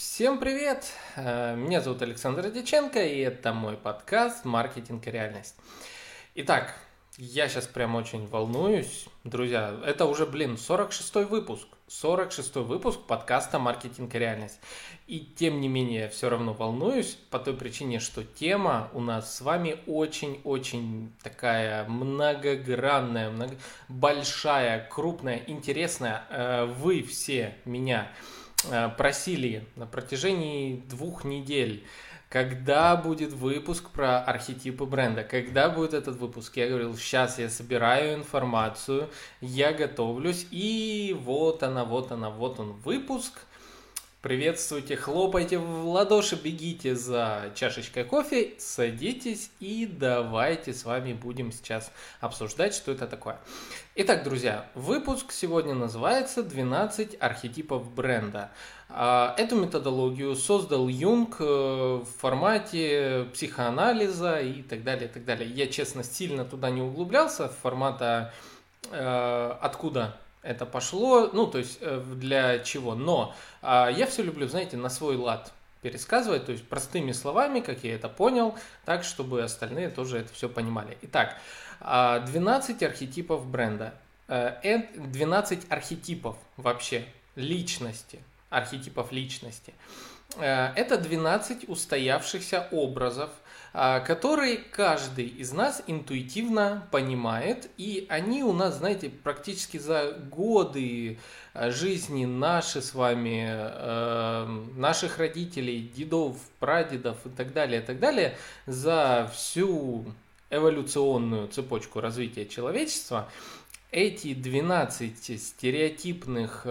Всем привет! Э, меня зовут Александр Диченко, и это мой подкаст «Маркетинг и реальность». Итак, я сейчас прям очень волнуюсь. Друзья, это уже, блин, 46-й выпуск. 46-й выпуск подкаста «Маркетинг и реальность». И тем не менее, все равно волнуюсь по той причине, что тема у нас с вами очень-очень такая многогранная, много... большая, крупная, интересная. Э, вы все меня просили на протяжении двух недель, когда будет выпуск про архетипы бренда, когда будет этот выпуск. Я говорил, сейчас я собираю информацию, я готовлюсь, и вот она, вот она, вот он выпуск – Приветствуйте, хлопайте в ладоши, бегите за чашечкой кофе, садитесь и давайте с вами будем сейчас обсуждать, что это такое. Итак, друзья, выпуск сегодня называется «12 архетипов бренда». А, эту методологию создал Юнг э, в формате психоанализа и так далее, и так далее. Я, честно, сильно туда не углублялся, формата э, откуда это пошло, ну, то есть э, для чего. Но а, я все люблю, знаете, на свой лад пересказывать, то есть простыми словами, как я это понял, так, чтобы остальные тоже это все понимали. Итак, 12 а, архетипов бренда. 12 э, архетипов вообще личности, архетипов личности. Э, это 12 устоявшихся образов, которые каждый из нас интуитивно понимает, и они у нас, знаете, практически за годы а, жизни наши с вами, э, наших родителей, дедов, прадедов и так далее, и так далее, за всю эволюционную цепочку развития человечества, эти 12 стереотипных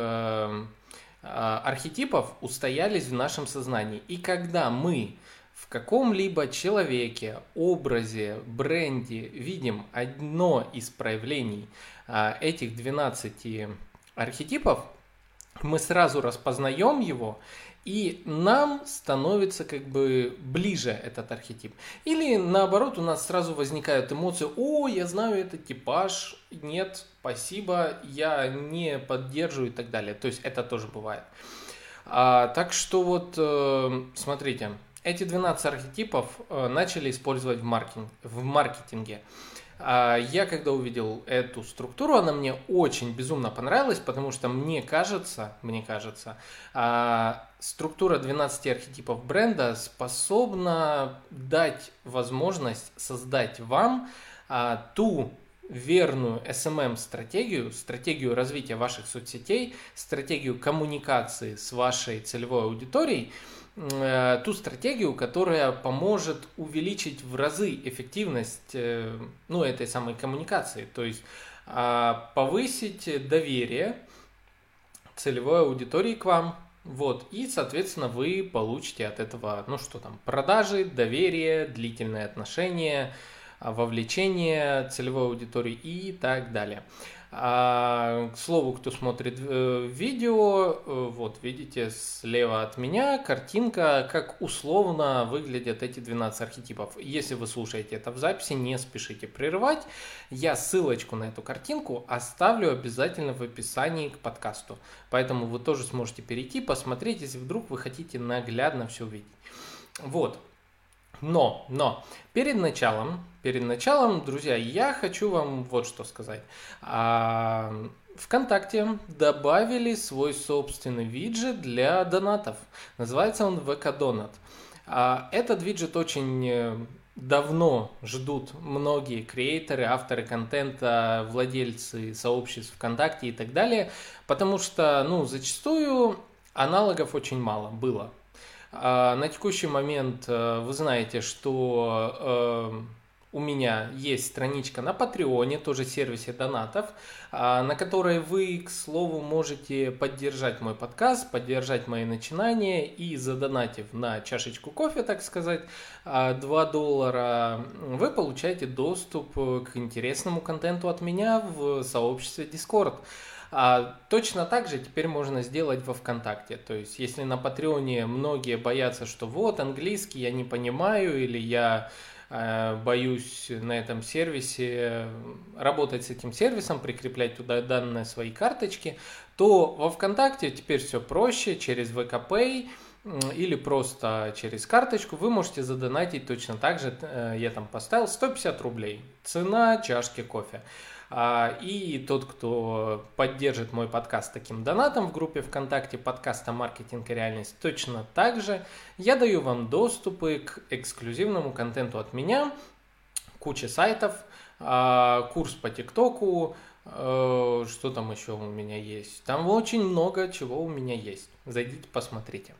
архетипов устоялись в нашем сознании. И когда мы в каком-либо человеке, образе, бренде видим одно из проявлений а, этих 12 архетипов, мы сразу распознаем его, и нам становится как бы ближе этот архетип. Или наоборот, у нас сразу возникают эмоции, о, я знаю этот типаж, нет, спасибо, я не поддерживаю и так далее. То есть это тоже бывает. А, так что вот, э, смотрите, эти 12 архетипов э, начали использовать в, маркетинг, в маркетинге. А я когда увидел эту структуру, она мне очень безумно понравилась, потому что мне кажется, мне кажется, а, структура 12 архетипов бренда способна дать возможность создать вам а, ту верную SMM-стратегию, стратегию развития ваших соцсетей, стратегию коммуникации с вашей целевой аудиторией, Э, ту стратегию, которая поможет увеличить в разы эффективность э, ну, этой самой коммуникации, то есть а, повысить доверие целевой аудитории к вам, вот, и, соответственно, вы получите от этого, ну что там, продажи, доверие, длительные отношения, вовлечение целевой аудитории и так далее. А, к слову, кто смотрит э, видео, э, вот видите слева от меня картинка, как условно выглядят эти 12 архетипов. Если вы слушаете это в записи, не спешите прерывать. Я ссылочку на эту картинку оставлю обязательно в описании к подкасту. Поэтому вы тоже сможете перейти, посмотреть, если вдруг вы хотите наглядно все увидеть. Вот. Но, но, перед началом, перед началом, друзья, я хочу вам вот что сказать. А, ВКонтакте добавили свой собственный виджет для донатов. Называется он VK Donut. А, этот виджет очень э, давно ждут многие креаторы, авторы контента, владельцы сообществ ВКонтакте и так далее, потому что, ну, зачастую аналогов очень мало было. А, на текущий момент э, вы знаете, что э, у меня есть страничка на Патреоне, тоже сервисе донатов, а, на которой вы, к слову, можете поддержать мой подкаст, поддержать мои начинания и задонатив на чашечку кофе, так сказать, 2 а, доллара, вы получаете доступ к интересному контенту от меня в сообществе Discord. А точно так же теперь можно сделать во ВКонтакте. То есть, если на Патреоне многие боятся, что вот английский я не понимаю или я э, боюсь на этом сервисе работать с этим сервисом, прикреплять туда данные свои карточки, то во ВКонтакте теперь все проще через ВКПay или просто через карточку, вы можете задонатить точно так же, э, я там поставил 150 рублей, цена чашки кофе. А, и тот, кто поддержит мой подкаст таким донатом в группе ВКонтакте подкаста «Маркетинг и реальность», точно так же я даю вам доступы к эксклюзивному контенту от меня, куча сайтов, а, курс по ТикТоку, э, что там еще у меня есть. Там очень много чего у меня есть. Зайдите, посмотрите.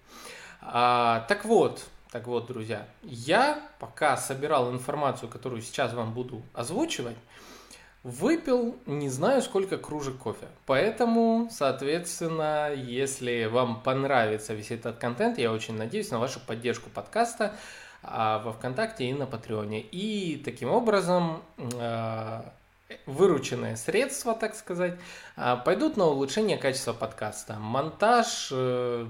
А, так вот, так вот, друзья, я пока собирал информацию, которую сейчас вам буду озвучивать, Выпил не знаю сколько кружек кофе. Поэтому, соответственно, если вам понравится весь этот контент, я очень надеюсь на вашу поддержку подкаста а, во ВКонтакте и на Патреоне. И таким образом а, вырученные средства, так сказать, а, пойдут на улучшение качества подкаста. Монтаж, э,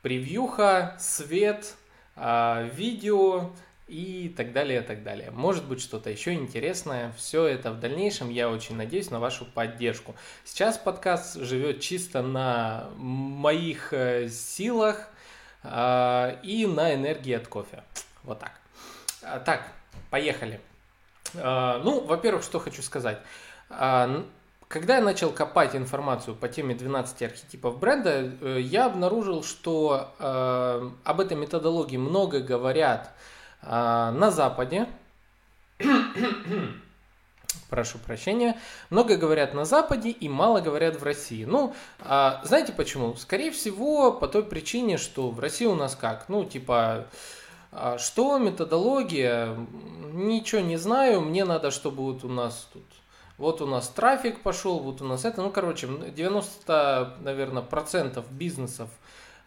превьюха, свет, видео, и так далее, и так далее. Может быть что-то еще интересное. Все это в дальнейшем. Я очень надеюсь на вашу поддержку. Сейчас подкаст живет чисто на моих э, силах э, и на энергии от кофе. Вот так. А, так, поехали. Э, ну, во-первых, что хочу сказать. Э, когда я начал копать информацию по теме 12 архетипов бренда, э, я обнаружил, что э, об этой методологии много говорят а, на Западе, прошу прощения, много говорят на Западе и мало говорят в России. Ну, а, знаете почему? Скорее всего, по той причине, что в России у нас как? Ну, типа, а, что методология? Ничего не знаю, мне надо, чтобы вот у нас тут вот у нас трафик пошел, вот у нас это, ну, короче, 90, наверное, процентов бизнесов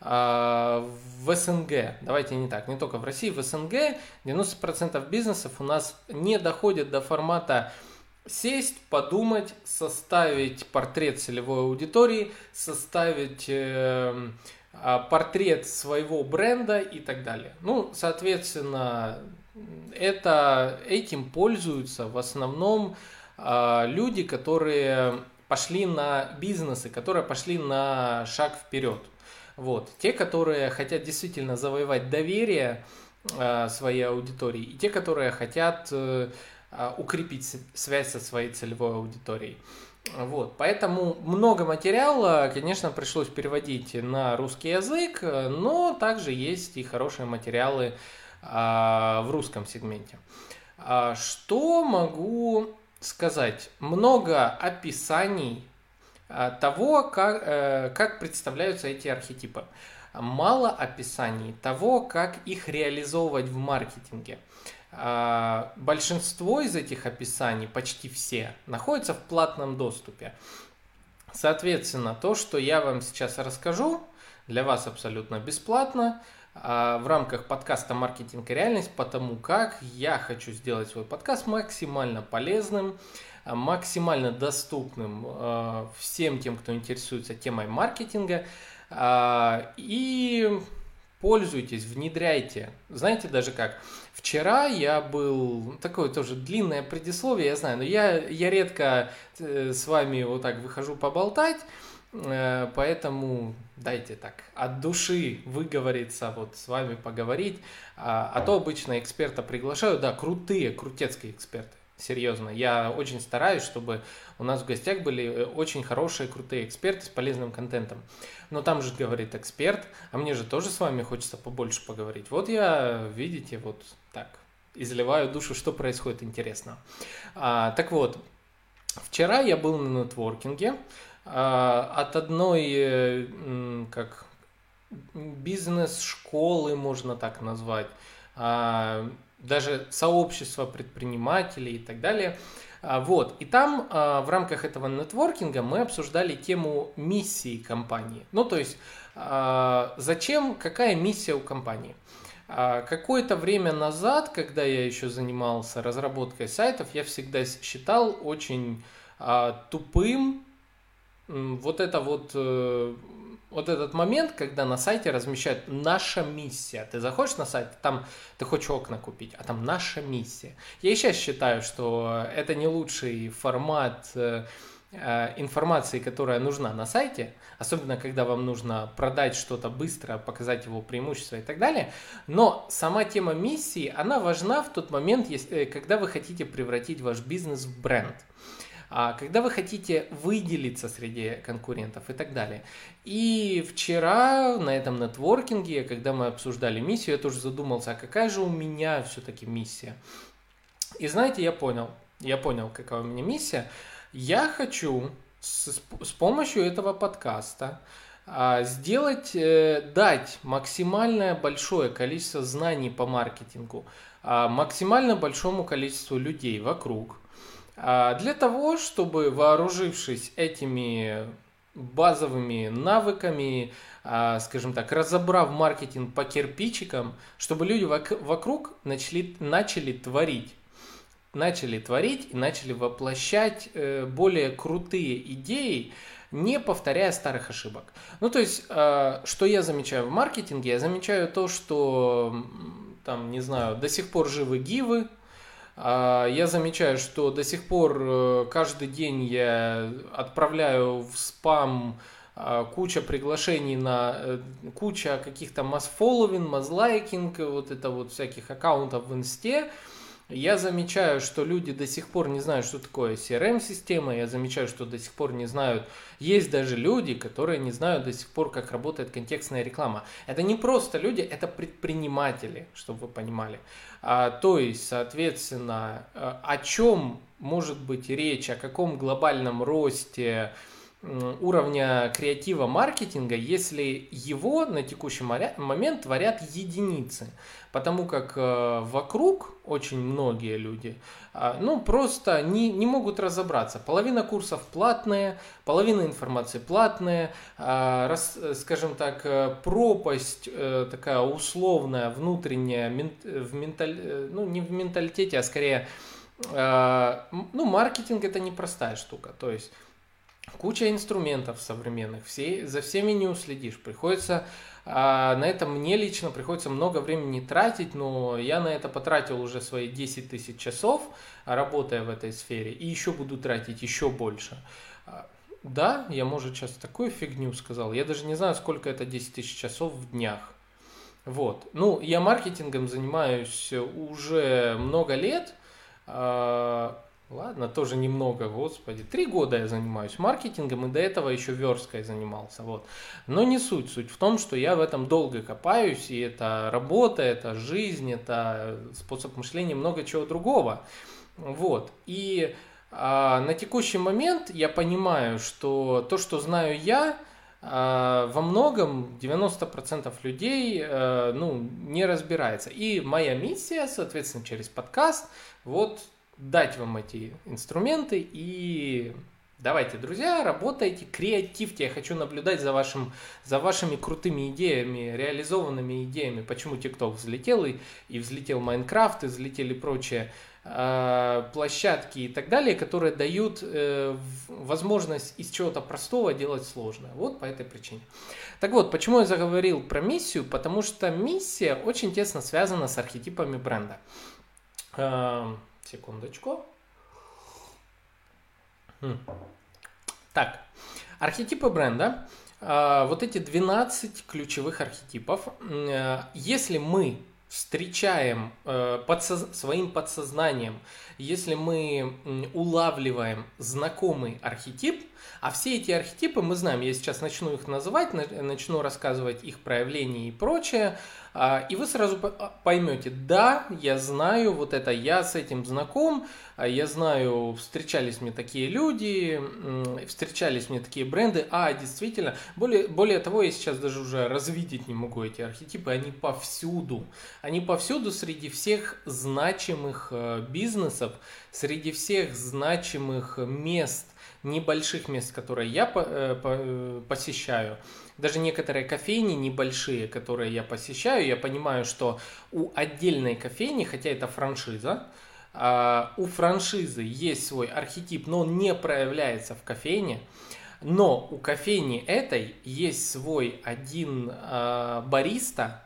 в СНГ, давайте не так, не только в России, в СНГ 90% бизнесов у нас не доходят до формата сесть, подумать, составить портрет целевой аудитории, составить э, а, портрет своего бренда и так далее. Ну, соответственно, это, этим пользуются в основном э, люди, которые пошли на бизнесы, которые пошли на шаг вперед. Вот. Те, которые хотят действительно завоевать доверие э, своей аудитории, и те, которые хотят э, а, укрепить связь со своей целевой аудиторией. Вот, поэтому много материала, конечно, пришлось переводить на русский язык, но также есть и хорошие материалы а, в русском сегменте. А, что могу сказать? Много описаний того, как, э, как представляются эти архетипы. Мало описаний того, как их реализовывать в маркетинге. А, большинство из этих описаний, почти все, находятся в платном доступе. Соответственно, то, что я вам сейчас расскажу, для вас абсолютно бесплатно а, в рамках подкаста «Маркетинг и реальность», потому как я хочу сделать свой подкаст максимально полезным, максимально доступным э, всем тем, кто интересуется темой маркетинга. Э, и пользуйтесь, внедряйте. Знаете даже как? Вчера я был, такое тоже длинное предисловие, я знаю, но я, я редко с вами вот так выхожу поболтать, поэтому дайте так от души выговориться, вот с вами поговорить. А, а то обычно эксперта приглашаю, да, крутые, крутецкие эксперты серьезно. Я очень стараюсь, чтобы у нас в гостях были э, очень хорошие, крутые эксперты с полезным контентом. Но там же говорит эксперт, а мне же тоже с вами хочется побольше поговорить. Вот я, видите, вот так изливаю душу, что происходит интересно. А, так вот, вчера я был на нетворкинге а, от одной, э, как бизнес-школы, можно так назвать, а, даже сообщество предпринимателей и так далее. А, вот. И там а, в рамках этого нетворкинга мы обсуждали тему миссии компании. Ну, то есть, а, зачем, какая миссия у компании. Какое-то время назад, когда я еще занимался разработкой сайтов, я всегда считал очень тупым вот это вот э, вот этот момент, когда на сайте размещают «наша миссия». Ты заходишь на сайт, там ты хочешь окна купить, а там «наша миссия». Я и сейчас считаю, что это не лучший формат э, э, информации, которая нужна на сайте, особенно когда вам нужно продать что-то быстро, показать его преимущества и так далее. Но сама тема миссии, она важна в тот момент, если, когда вы хотите превратить ваш бизнес в бренд когда вы хотите выделиться среди конкурентов и так далее. И вчера на этом нетворкинге, когда мы обсуждали миссию, я тоже задумался, а какая же у меня все-таки миссия? И знаете, я понял, я понял, какая у меня миссия. Я хочу с, с помощью этого подкаста а, сделать, э, дать максимальное большое количество знаний по маркетингу а, максимально большому количеству людей вокруг, а, для того, чтобы вооружившись этими базовыми навыками, а, скажем так, разобрав маркетинг по кирпичикам, чтобы люди вокруг начали, начали творить. Начали творить и начали воплощать э, более крутые идеи, не повторяя старых ошибок. Ну, то есть, а, что я замечаю в маркетинге? Я замечаю то, что, там, не знаю, до сих пор живы гивы, а, я замечаю, что до сих пор э, каждый день я отправляю в спам а, куча приглашений на э, куча каких-то масс-фолловинг, масс-лайкинг, вот это вот всяких аккаунтов в инсте, я замечаю, что люди до сих пор не знают, что такое CRM-система. Я замечаю, что до сих пор не знают. Есть даже люди, которые не знают до сих пор, как работает контекстная реклама. Это не просто люди, это предприниматели, чтобы вы понимали. А, то есть, соответственно, э, о чем может быть речь, о каком глобальном росте, уровня креатива маркетинга, если его на текущий момент творят единицы. Потому как э, вокруг очень многие люди, а, ну, просто не, не могут разобраться. Половина курсов платные, половина информации платные, а, раз, скажем так, э, пропасть э, такая условная, внутренняя, в менталь... ну, не в менталитете, а скорее, ну, маркетинг это непростая штука. То есть куча инструментов современных, все, за всеми не уследишь. Приходится а, на это мне лично приходится много времени тратить, но я на это потратил уже свои 10 тысяч часов, работая в этой сфере, и еще буду тратить еще больше. А, да, я, может, сейчас такую фигню сказал. Я даже не знаю, сколько это 10 тысяч часов в днях. Вот. Ну, я маркетингом занимаюсь уже много лет. А, Ладно, тоже немного, господи. Три года я занимаюсь маркетингом, и до этого еще версткой занимался. Вот. Но не суть. Суть в том, что я в этом долго копаюсь, и это работа, это жизнь, это способ мышления, много чего другого. Вот. И а, на текущий момент я понимаю, что то, что знаю я, а, во многом 90% людей а, ну, не разбирается. И моя миссия, соответственно, через подкаст, вот дать вам эти инструменты и давайте, друзья, работайте, креативьте. Я хочу наблюдать за, вашим, за вашими крутыми идеями, реализованными идеями. Почему TikTok взлетел и, и взлетел Майнкрафт, и взлетели прочие э, площадки и так далее, которые дают э, возможность из чего-то простого делать сложное. Вот по этой причине. Так вот, почему я заговорил про миссию? Потому что миссия очень тесно связана с архетипами бренда. Секундочку. Хм. Так, архетипы бренда. А, вот эти 12 ключевых архетипов. Э, если мы встречаем э, подсоз... своим подсознанием, если мы улавливаем знакомый архетип, а все эти архетипы мы знаем, я сейчас начну их называть, начну рассказывать их проявления и прочее, а, и вы сразу а, поймете, да, я знаю, вот это я с этим знаком, а, я знаю, встречались мне такие люди, встречались мне такие бренды, а действительно, более, более того, я сейчас даже уже развидеть не могу эти архетипы, они повсюду, они повсюду среди всех значимых э, бизнесов, среди всех значимых мест, небольших мест, которые я э, э, посещаю, даже некоторые кофейни небольшие, которые я посещаю, я понимаю, что у отдельной кофейни, хотя это франшиза, а, у франшизы есть свой архетип, но он не проявляется в кофейне. Но у кофейни этой есть свой один э, бариста,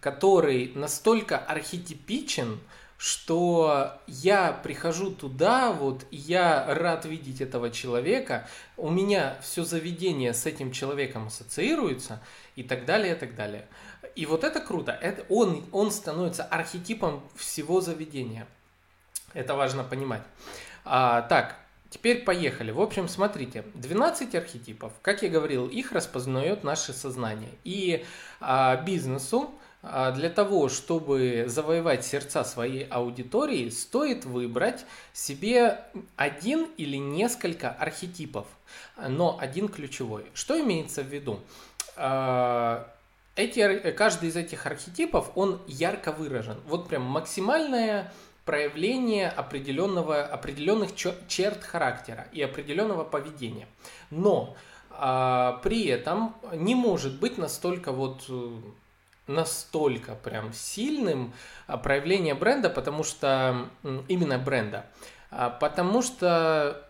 который настолько архетипичен, что я прихожу туда, вот, я рад видеть этого человека, у меня все заведение с этим человеком ассоциируется, и так далее, и так далее. И вот это круто, это он, он становится архетипом всего заведения. Это важно понимать. А, так, Теперь поехали. В общем, смотрите, 12 архетипов, как я говорил, их распознает наше сознание. И а, бизнесу для того, чтобы завоевать сердца своей аудитории, стоит выбрать себе один или несколько архетипов, но один ключевой. Что имеется в виду? А, эти, каждый из этих архетипов, он ярко выражен. Вот прям максимальная проявление определенного, определенных черт характера и определенного поведения. Но а, при этом не может быть настолько вот э, настолько прям сильным а, проявление бренда, потому что именно бренда, а, потому что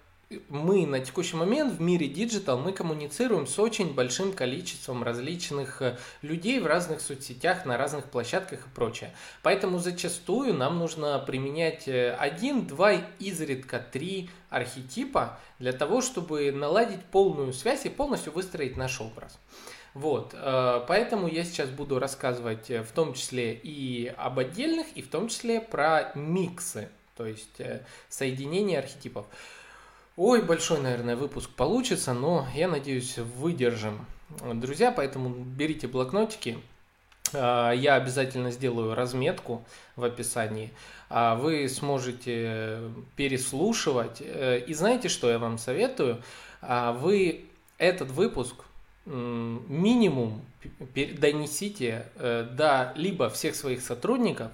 мы на текущий момент в мире digital мы коммуницируем с очень большим количеством различных э, людей в разных соцсетях, на разных площадках и прочее. Поэтому зачастую нам нужно применять э, один, два, изредка три архетипа для того, чтобы наладить полную связь и полностью выстроить наш образ. Вот, э, поэтому я сейчас буду рассказывать в том числе и об отдельных, и в том числе про миксы, то есть соединение архетипов. Ой, большой, наверное, выпуск получится, но я надеюсь, выдержим. Друзья, поэтому берите блокнотики. Я обязательно сделаю разметку в описании. А вы сможете переслушивать. Э, и знаете, что я вам советую? А, вы этот выпуск минимум донесите э, до либо всех своих сотрудников,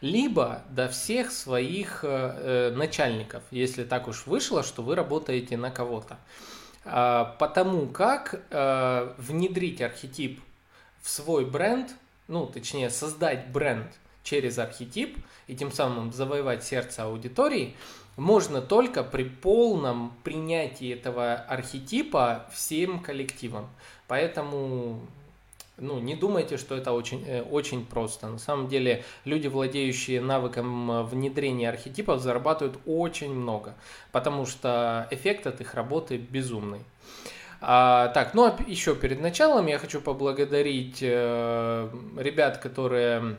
либо до всех своих э, э, начальников, если так уж вышло, что вы работаете на кого-то. А, потому как внедрить архетип в свой бренд, ну, точнее, создать бренд через архетип и тем самым завоевать сердце аудитории, можно только при полном принятии этого архетипа всем коллективам. Поэтому ну, не думайте, что это очень, э, очень просто. На самом деле, люди, владеющие навыком э, внедрения архетипов, зарабатывают очень много, потому что эффект от их работы безумный. А, так, ну а еще перед началом я хочу поблагодарить э, ребят, которые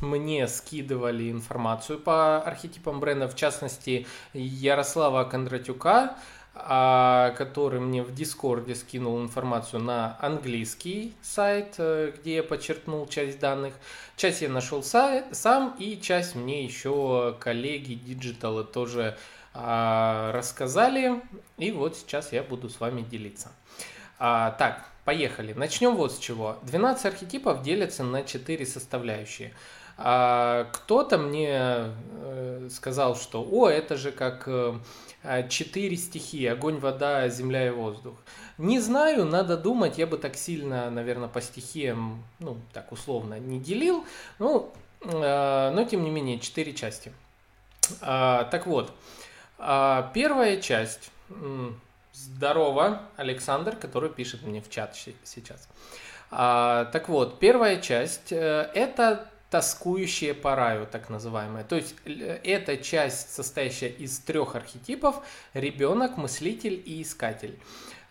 мне скидывали информацию по архетипам бренда, в частности Ярослава Кондратюка, а, который мне в Discord е скинул информацию на английский сайт, э, где я подчеркнул часть данных. Часть я нашел сам, и часть мне еще коллеги digital ы тоже а, рассказали. И вот сейчас я буду с вами делиться. А, так, поехали. Начнем вот с чего. 12 архетипов делятся на 4 составляющие. А, кто-то мне э, сказал, что о, это же как э, а, четыре стихии, огонь, вода, земля и воздух. Не знаю, надо думать, я бы так сильно, наверное, по стихиям, ну, так условно, не делил, ну, э, но тем не менее, четыре части. А, так вот, а, первая часть, здорово, Александр, который пишет мне в чат сейчас. Так вот, первая часть это тоскующие по раю, так называемые. То есть э, это часть, состоящая из трех архетипов – ребенок, мыслитель и искатель.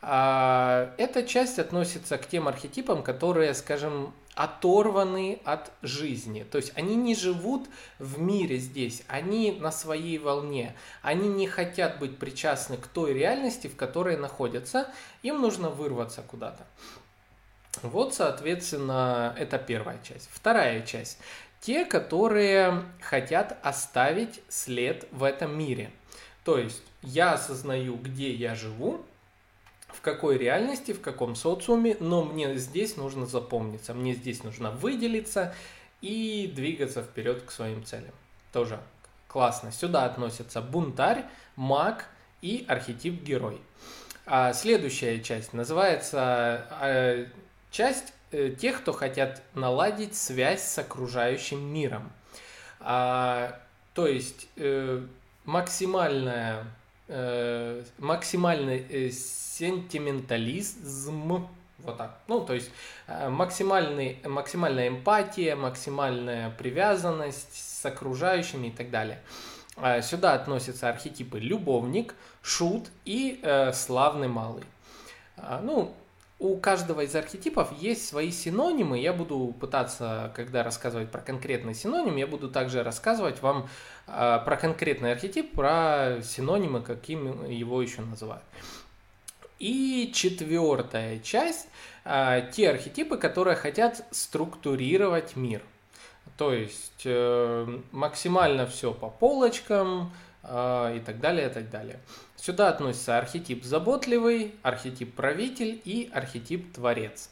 А, эта часть относится к тем архетипам, которые, скажем, оторваны от жизни. То есть они не живут в мире здесь, они на своей волне. Они не хотят быть причастны к той реальности, в которой находятся. Им нужно вырваться куда-то. Вот, соответственно, это первая часть. Вторая часть. Те, которые хотят оставить след в этом мире. То есть я осознаю, где я живу, в какой реальности, в каком социуме, но мне здесь нужно запомниться, мне здесь нужно выделиться и двигаться вперед к своим целям. Тоже классно. Сюда относятся бунтарь, маг и архетип герой. А следующая часть называется а, часть э, тех, кто хотят наладить связь с окружающим миром. А, то есть э, максимальная, э, максимальный э, сентиментализм, Вот так. Ну, то есть э, максимальный, максимальная эмпатия, максимальная привязанность с окружающими и так далее. Э, сюда относятся архетипы любовник, шут и э, славный малый. Э, ну, у каждого из архетипов есть свои синонимы. Я буду пытаться, когда рассказывать про конкретный синоним, я буду также рассказывать вам э, про конкретный архетип, про синонимы, каким его еще называют. И четвертая часть э, те архетипы, которые хотят структурировать мир. То есть э, максимально все по полочкам э, и так далее, и так далее. Сюда относится архетип заботливый, архетип правитель и архетип творец.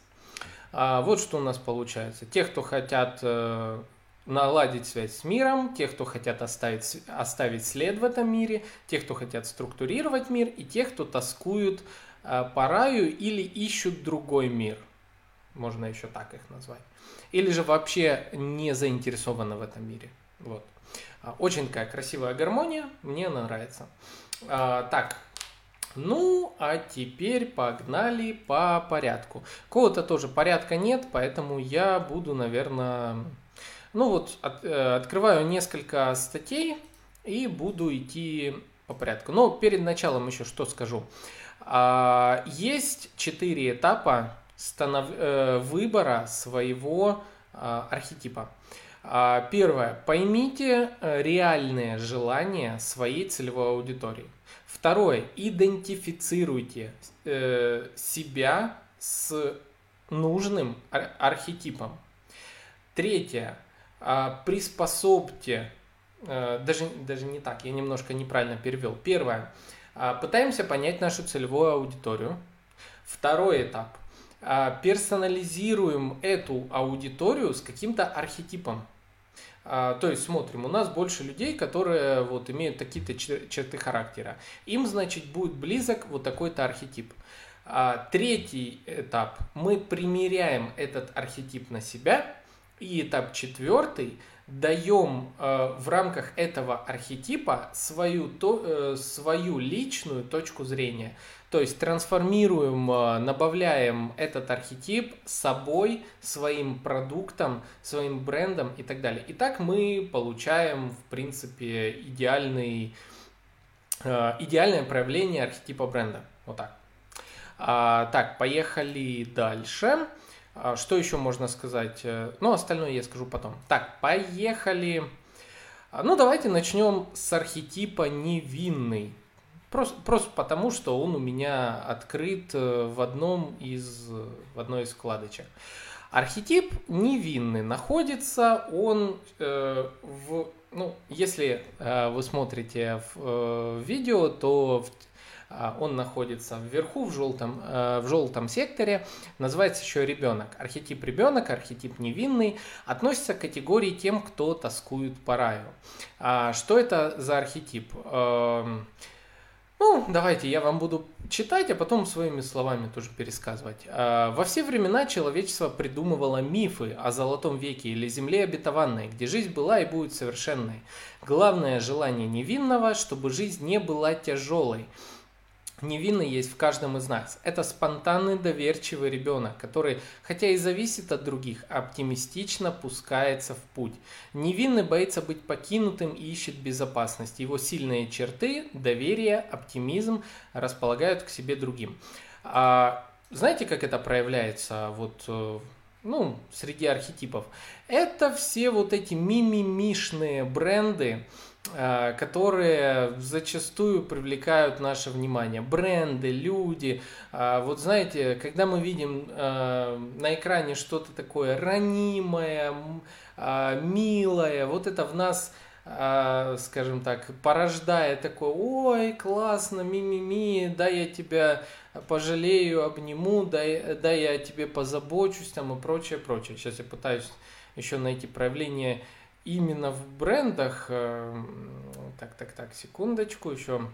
А вот что у нас получается. Те, кто хотят э, наладить связь с миром, те, кто хотят оставить, оставить след в этом мире, те, кто хотят структурировать мир, и те, кто тоскуют э, по раю или ищут другой мир. Можно еще так их назвать. Или же вообще не заинтересованы в этом мире. Вот. А, очень такая красивая гармония, мне она нравится. А, так, ну, а теперь погнали по порядку. Кого-то тоже порядка нет, поэтому я буду, наверное... Ну вот, от, э, открываю несколько статей и буду идти по порядку. Но перед началом еще что скажу. А, есть четыре этапа станов... э, выбора своего э, архетипа. А, первое. Поймите э, реальные желания своей целевой аудитории. Второе. Идентифицируйте э, себя с нужным архетипом. Третье. А, приспособьте, э, даже, даже не так, я немножко неправильно перевел. Первое. А, пытаемся понять нашу целевую аудиторию. Второй этап. Персонализируем эту аудиторию с каким-то архетипом. А, то есть смотрим, у нас больше людей, которые вот имеют какие-то черты характера. Им, значит, будет близок вот такой-то архетип. А, третий этап. Мы примеряем этот архетип на себя. И этап четвертый. Даем э, в рамках этого архетипа свою, то, э, свою личную точку зрения. То есть трансформируем, э, добавляем этот архетип собой, своим продуктом, своим брендом и так далее. И так мы получаем, в принципе, идеальный, э, идеальное проявление архетипа бренда. Вот так. А, так, поехали дальше. А, что еще можно сказать? Э, ну, остальное я скажу потом. Так, поехали. А, ну, давайте начнем с архетипа невинный. Просто, просто потому, что он у меня открыт э, в одном из, в одной из вкладочек. Архетип невинный находится, он э, в, ну, если э, вы смотрите в э, видео, то в, он находится вверху в желтом, э, в желтом секторе, называется еще ребенок. Архетип ребенок, архетип невинный, относится к категории тем, кто тоскует по раю. А что это за архетип? Э, ну, давайте я вам буду читать, а потом своими словами тоже пересказывать. А, во все времена человечество придумывало мифы о золотом веке или земле обетованной, где жизнь была и будет совершенной. Главное желание невинного, чтобы жизнь не была тяжелой – невинный есть в каждом из нас. Это спонтанный, доверчивый ребенок, который, хотя и зависит от других, оптимистично пускается в путь. Невинный боится быть покинутым и ищет безопасность. Его сильные черты, доверие, оптимизм располагают к себе другим. А знаете, как это проявляется вот, э, ну, среди архетипов? Это все вот эти мимимишные бренды, которые зачастую привлекают наше внимание. Бренды, люди. Э, вот знаете, когда мы видим э, на экране что-то такое ранимое, милое, вот это в нас скажем так, порождает такое, ой, классно, ми-ми-ми, да я тебя пожалею, обниму, да, да я тебе позабочусь там и прочее, прочее. Сейчас я пытаюсь еще найти проявление именно в брендах, э, так, так, так, секундочку, еще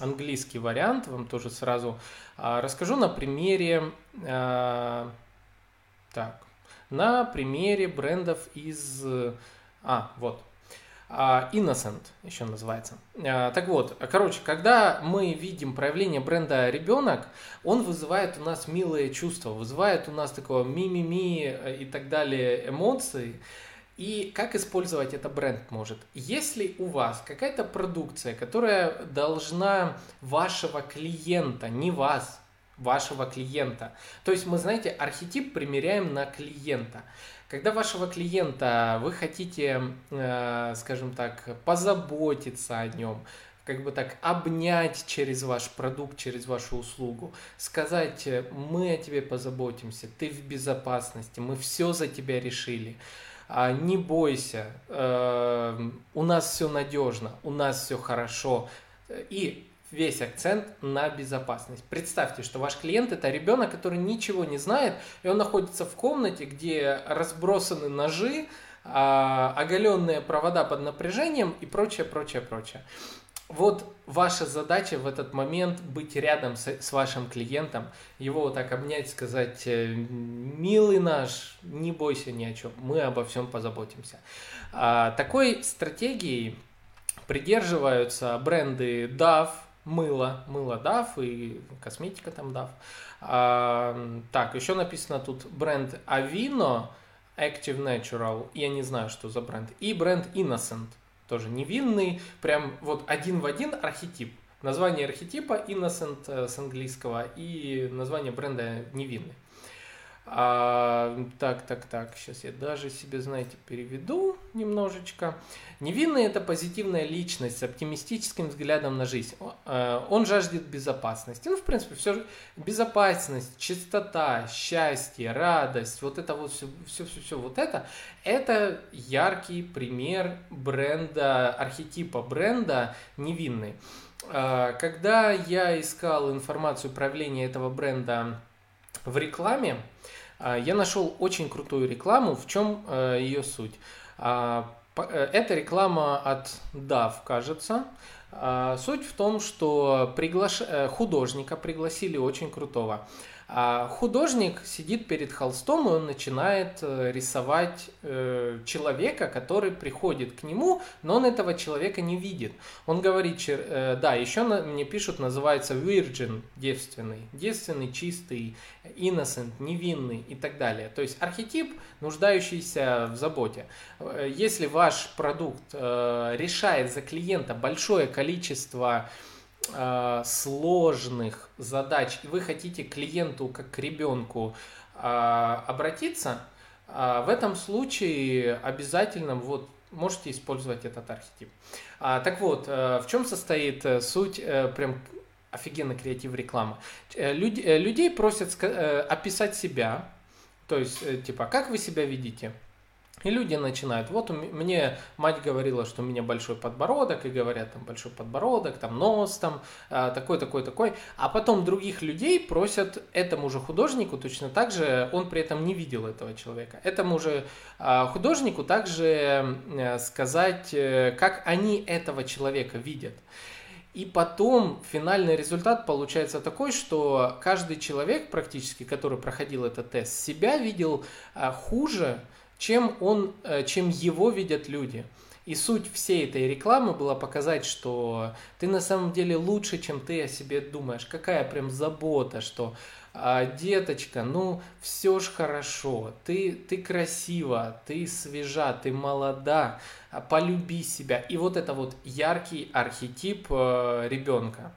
английский вариант, вам тоже сразу а, расскажу на примере, а, так, на примере брендов из, а, вот, Uh, Innocent еще называется. Uh, так вот, короче, когда мы видим проявление бренда ребенок, он вызывает у нас милые чувства, вызывает у нас такого ми-ми-ми и так далее эмоции. И как использовать это бренд может? Если у вас какая-то продукция, которая должна вашего клиента, не вас, вашего клиента. То есть мы, знаете, архетип примеряем на клиента. Когда вашего клиента вы хотите, э, скажем так, позаботиться о нем, как бы так обнять через ваш продукт, через вашу услугу, сказать, мы о тебе позаботимся, ты в безопасности, мы все за тебя решили, не бойся, э, у нас все надежно, у нас все хорошо. И весь акцент на безопасность. Представьте, что ваш клиент это ребенок, который ничего не знает, и он находится в комнате, где разбросаны ножи, а, оголенные провода под напряжением и прочее, прочее, прочее. Вот ваша задача в этот момент быть рядом с, с вашим клиентом, его вот так обнять, сказать, «Э, милый наш, не бойся ни о чем, мы обо всем позаботимся. А, такой стратегией придерживаются бренды DAF, мыло, мыло DAF и косметика там DAF. А, так, еще написано тут бренд Avino Active Natural, я не знаю, что за бренд, и бренд Innocent, тоже невинный, прям вот один в один архетип. Название архетипа Innocent э, с английского и название бренда невинный. А, так, так, так, сейчас я даже себе, знаете, переведу немножечко. Невинный – это позитивная личность с оптимистическим взглядом на жизнь. Э, он жаждет безопасности. Ну, в принципе, все безопасность, чистота, счастье, радость, вот это вот все, все, все, все вот это, это яркий пример бренда, архетипа бренда невинный. Э, когда я искал информацию правления этого бренда в рекламе, а, я нашел очень крутую рекламу. В чем э, ее суть? А, э, это реклама от DAV, кажется. А, суть в том, что приглаш... Э, художника пригласили очень крутого. А художник сидит перед холстом, и он начинает э, рисовать э, человека, который приходит к нему, но он этого человека не видит. Он говорит, э, да, еще мне пишут, называется virgin, девственный, девственный, чистый, innocent, невинный и так далее. То есть архетип, нуждающийся в заботе. Если ваш продукт решает за клиента большое количество э, сложных задач, и вы хотите клиенту как к ребенку э, обратиться, э, в этом случае обязательно вот можете использовать этот архетип. А, так вот, э, в чем состоит э, суть э, прям офигенно креатив рекламы? Людей просят описать себя, то есть, типа, как вы себя видите? И люди начинают, вот мне мать говорила, что у меня большой подбородок, и говорят, там большой подбородок, там нос, там а, такой, такой, такой. А потом других людей просят этому же художнику точно так же, он при этом не видел этого человека, этому же а, художнику также э, сказать, э, как они этого человека видят. И потом финальный результат получается такой, что каждый человек практически, который проходил этот тест, себя видел хуже, чем, он, э, чем его видят люди. И суть всей этой рекламы была показать, что ты на самом деле лучше, чем ты о себе думаешь. Какая прям забота, что а, деточка, ну все ж хорошо, ты, ты красива, ты свежа, ты молода, а, полюби себя. И вот это вот яркий архетип э, ребенка.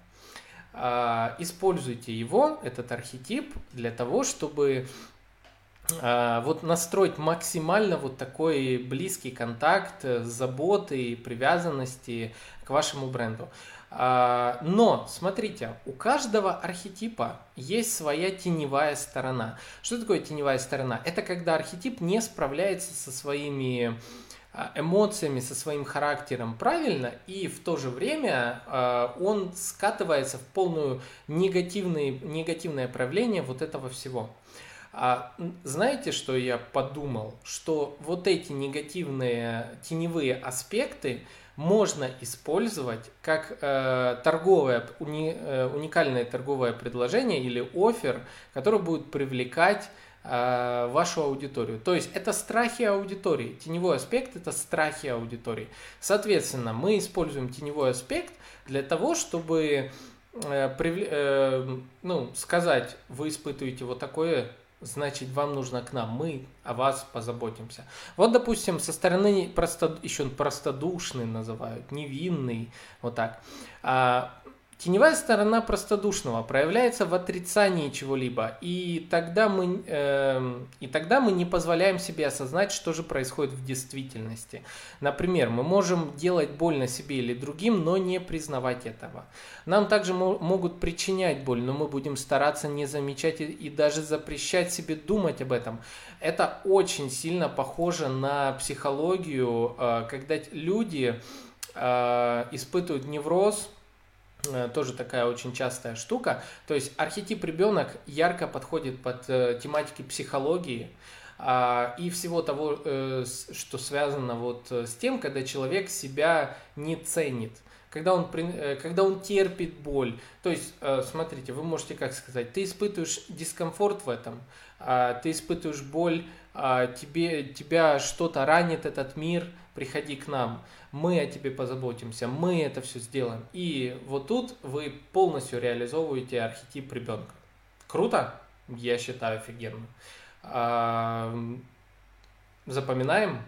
А, используйте его, этот архетип, для того, чтобы вот настроить максимально вот такой близкий контакт, э, заботы, привязанности к вашему бренду. А, но, смотрите, у каждого архетипа есть своя теневая сторона. Что такое теневая сторона? Это когда архетип не справляется со своими а, эмоциями, со своим характером правильно, и в то же время он скатывается в полную негативное, негативное проявление вот этого всего. А знаете, что я подумал? Что вот эти негативные теневые аспекты можно использовать как э, торговое, уни, э, уникальное торговое предложение или офер, которое будет привлекать э, вашу аудиторию. То есть это страхи аудитории. Теневой аспект это страхи аудитории. Соответственно, мы используем теневой аспект для того, чтобы э, привл... э, ну, сказать, вы испытываете вот такое значит, вам нужно к нам, мы о вас позаботимся. Вот, допустим, со стороны просто, еще простодушный называют, невинный, вот так. А, Теневая сторона простодушного проявляется в отрицании чего-либо, и тогда, мы, э, и тогда мы не позволяем себе осознать, что же происходит в действительности. Например, мы можем делать больно себе или другим, но не признавать этого. Нам также могут причинять боль, но мы будем стараться не замечать и, и даже запрещать себе думать об этом. Это очень сильно похоже на психологию, э, когда люди э, испытывают невроз, тоже такая очень частая штука. То есть архетип ребенок ярко подходит под э, тематики психологии а, и всего того, э, что связано вот с тем, когда человек себя не ценит. Когда он, когда он терпит боль. То есть, смотрите, вы можете как сказать, ты испытываешь дискомфорт в этом, ты испытываешь боль, а, тебе, тебя что-то ранит этот мир, приходи к нам мы о тебе позаботимся, мы это все сделаем. И вот тут вы полностью реализовываете архетип ребенка. Круто? Я считаю офигенно. А, запоминаем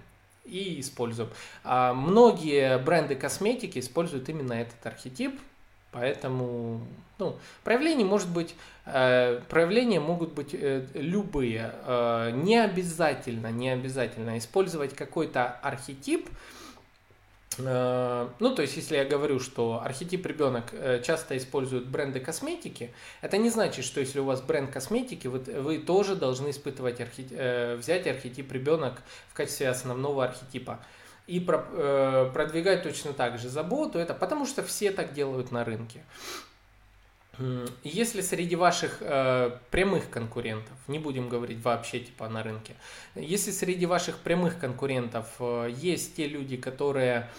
и используем. А, многие бренды косметики используют именно этот архетип, поэтому ну, проявление может быть, э, проявления могут быть э, любые. Э, не обязательно, не обязательно использовать какой-то архетип, Э, ну, то есть, если я говорю, что архетип ребенок э, часто используют бренды косметики, это не значит, что если у вас бренд косметики, вы, вы тоже должны испытывать архетип, э, взять архетип ребенок в качестве основного архетипа и про, продвигать точно так же заботу, это потому что все так делают на рынке. Если среди ваших э, прямых конкурентов, не будем говорить вообще типа на рынке, если среди ваших прямых конкурентов э, есть те люди, которые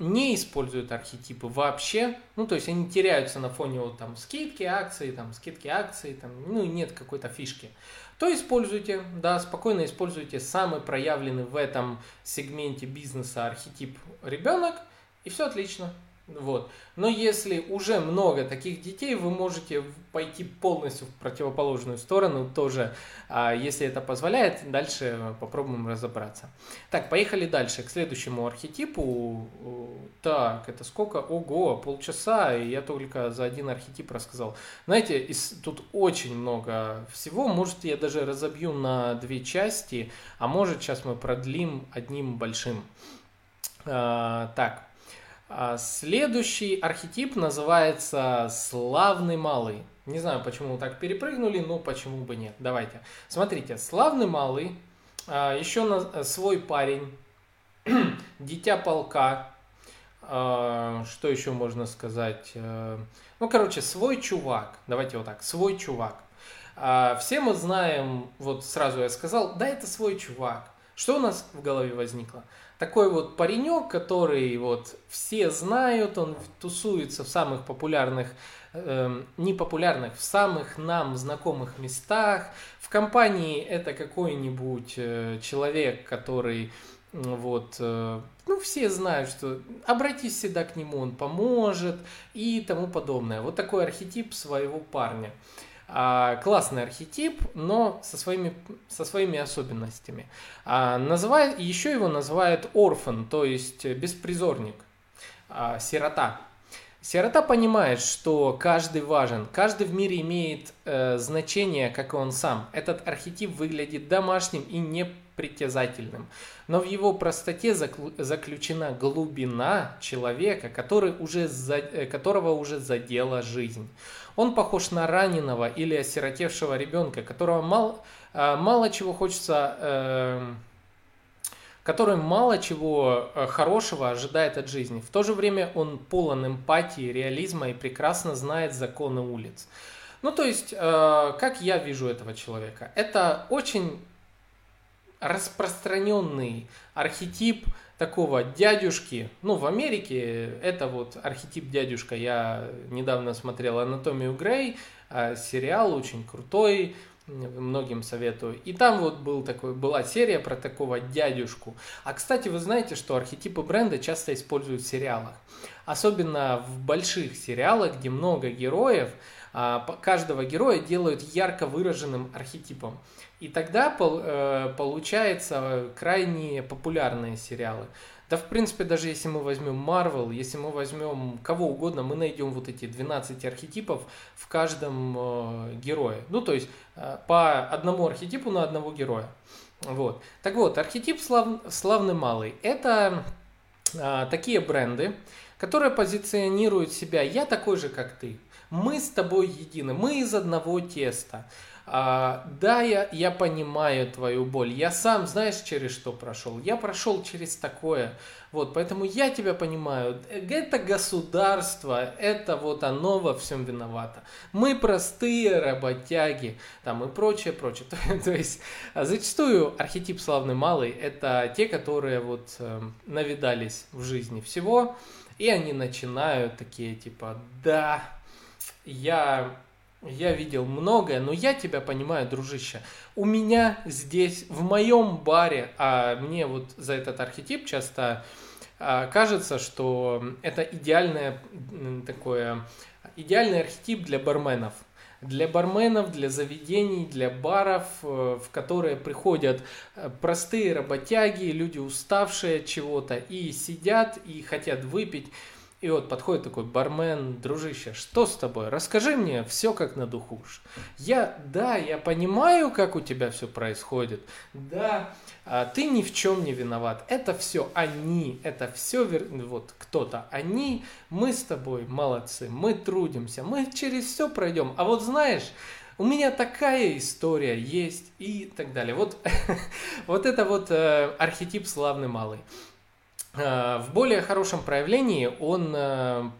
не используют архетипы вообще, ну то есть они теряются на фоне вот там скидки акции, там скидки акции, там ну нет какой-то фишки, то используйте, да, спокойно используйте самый проявленный в этом сегменте бизнеса архетип ребенок и все отлично. Вот. Но если уже много таких детей, вы можете пойти полностью в противоположную сторону тоже, а если это позволяет. Дальше попробуем разобраться. Так, поехали дальше к следующему архетипу. Так, это сколько? Ого, полчаса, и я только за один архетип рассказал. Знаете, тут очень много всего. Может, я даже разобью на две части, а может, сейчас мы продлим одним большим. А, так, следующий архетип называется славный малый. Не знаю, почему мы так перепрыгнули, но почему бы нет. Давайте. Смотрите, славный малый, а, еще свой парень, дитя полка, а, что еще можно сказать? Ну, короче, свой чувак. Давайте вот так, свой чувак. Все мы знаем, вот сразу я сказал, да, это свой чувак. Что у нас в голове возникло? такой вот паренек, который вот все знают, он тусуется в самых популярных, э, непопулярных, в самых нам знакомых местах. В компании это какой-нибудь э, человек, который вот, э, ну, все знают, что обратись всегда к нему, он поможет и тому подобное. Вот такой архетип своего парня. А, классный архетип, но со своими, со своими особенностями. А, еще его называют орфан, то есть беспризорник, а, сирота. Сирота понимает, что каждый важен, каждый в мире имеет э, значение, как и он сам. Этот архетип выглядит домашним и непритязательным, но в его простоте заключена глубина человека, который уже, э, которого уже задела жизнь. Он похож на раненого или осиротевшего ребенка, которого мало, э, мало чего хочется, э, который мало чего э, хорошего ожидает от жизни. В то же время он полон эмпатии, реализма и прекрасно знает законы улиц. Ну, то есть, как я вижу этого человека? Это очень распространенный архетип такого дядюшки. Ну, в Америке это вот архетип дядюшка. Я недавно смотрел «Анатомию Грей», а, сериал очень крутой, многим советую. И там вот был такой, была серия про такого дядюшку. А, кстати, вы знаете, что архетипы бренда часто используют в сериалах. Особенно в больших сериалах, где много героев, каждого героя делают ярко выраженным архетипом. И тогда э, получается крайне популярные сериалы. Да, в принципе, даже если мы возьмем Marvel, если мы возьмем кого угодно, мы найдем вот эти 12 архетипов в каждом э, герое. Ну, то есть э, по одному архетипу на одного героя. Вот. Так вот, архетип слав, славный малый – это э, такие бренды, которые позиционируют себя «я такой же, как ты», «мы с тобой едины», «мы из одного теста», а, да, я, я понимаю твою боль. Я сам, знаешь, через что прошел? Я прошел через такое. Вот, поэтому я тебя понимаю. Это государство, это вот оно во всем виновато. Мы простые работяги, там и прочее, прочее. То, то есть, а зачастую архетип славный малый – это те, которые вот э, навидались в жизни всего, и они начинают такие типа, да, я я видел многое, но я тебя понимаю, дружище. У меня здесь, в моем баре, а мне вот за этот архетип часто а, кажется, что это идеальное такое, идеальный архетип для барменов. Для барменов, для заведений, для баров, э, в которые приходят э, простые работяги, люди уставшие от чего-то и сидят и хотят выпить. И вот подходит такой бармен, дружище, что с тобой? Расскажи мне все как на духу. Я, да, я понимаю, как у тебя все происходит. Да, а ты ни в чем не виноват. Это все они, это все вот кто-то. Они, мы с тобой молодцы, мы трудимся, мы через все пройдем. А вот знаешь, у меня такая история есть и так далее. Вот, вот это вот э, архетип славный малый. Э, в более хорошем проявлении он, э,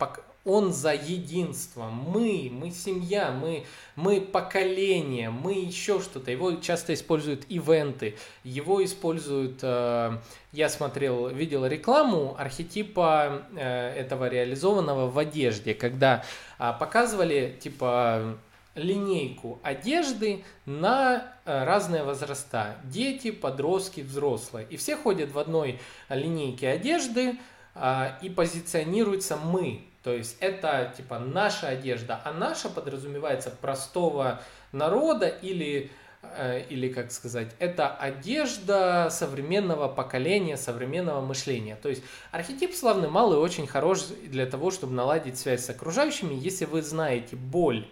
он за единство. Мы, мы семья, мы, мы поколение, мы еще что-то. Его часто используют ивенты, его используют, э, я смотрел, видел рекламу архетипа этого реализованного в одежде, когда показывали типа линейку одежды на э, разные возраста. Дети, подростки, взрослые. И все ходят в одной линейке одежды а, и позиционируются мы. То есть это типа наша одежда, а наша подразумевается простого народа или э, или как сказать, это одежда современного поколения, современного мышления. То есть архетип славный малый очень хорош для того, чтобы наладить связь с окружающими, если вы знаете боль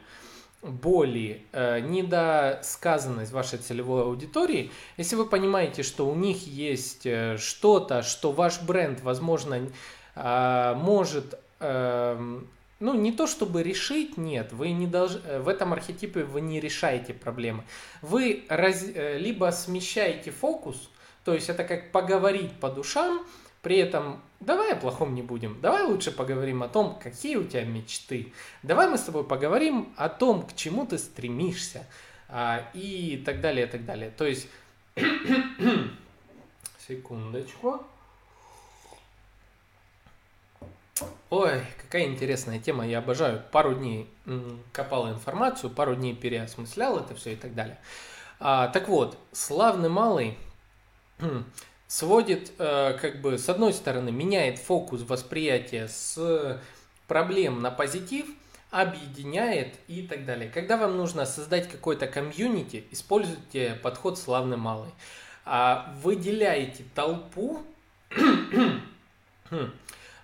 боли, э, недосказанность вашей целевой аудитории, если вы понимаете, что у них есть э, что-то, что ваш бренд, возможно, э, может, э, ну, не то чтобы решить, нет, вы не должны, э, в этом архетипе вы не решаете проблемы. Вы раз, э, либо смещаете фокус, то есть это как поговорить по душам, при этом давай о плохом не будем. Давай лучше поговорим о том, какие у тебя мечты. Давай мы с тобой поговорим о том, к чему ты стремишься. А, и так далее, и так далее. То есть, секундочку. Ой, какая интересная тема, я обожаю. Пару дней копал информацию, пару дней переосмыслял это все и так далее. А, так вот, славный малый сводит, э, как бы, с одной стороны, меняет фокус восприятия с проблем на позитив, объединяет и так далее. Когда вам нужно создать какой-то комьюнити, используйте подход славный малый. А выделяете толпу,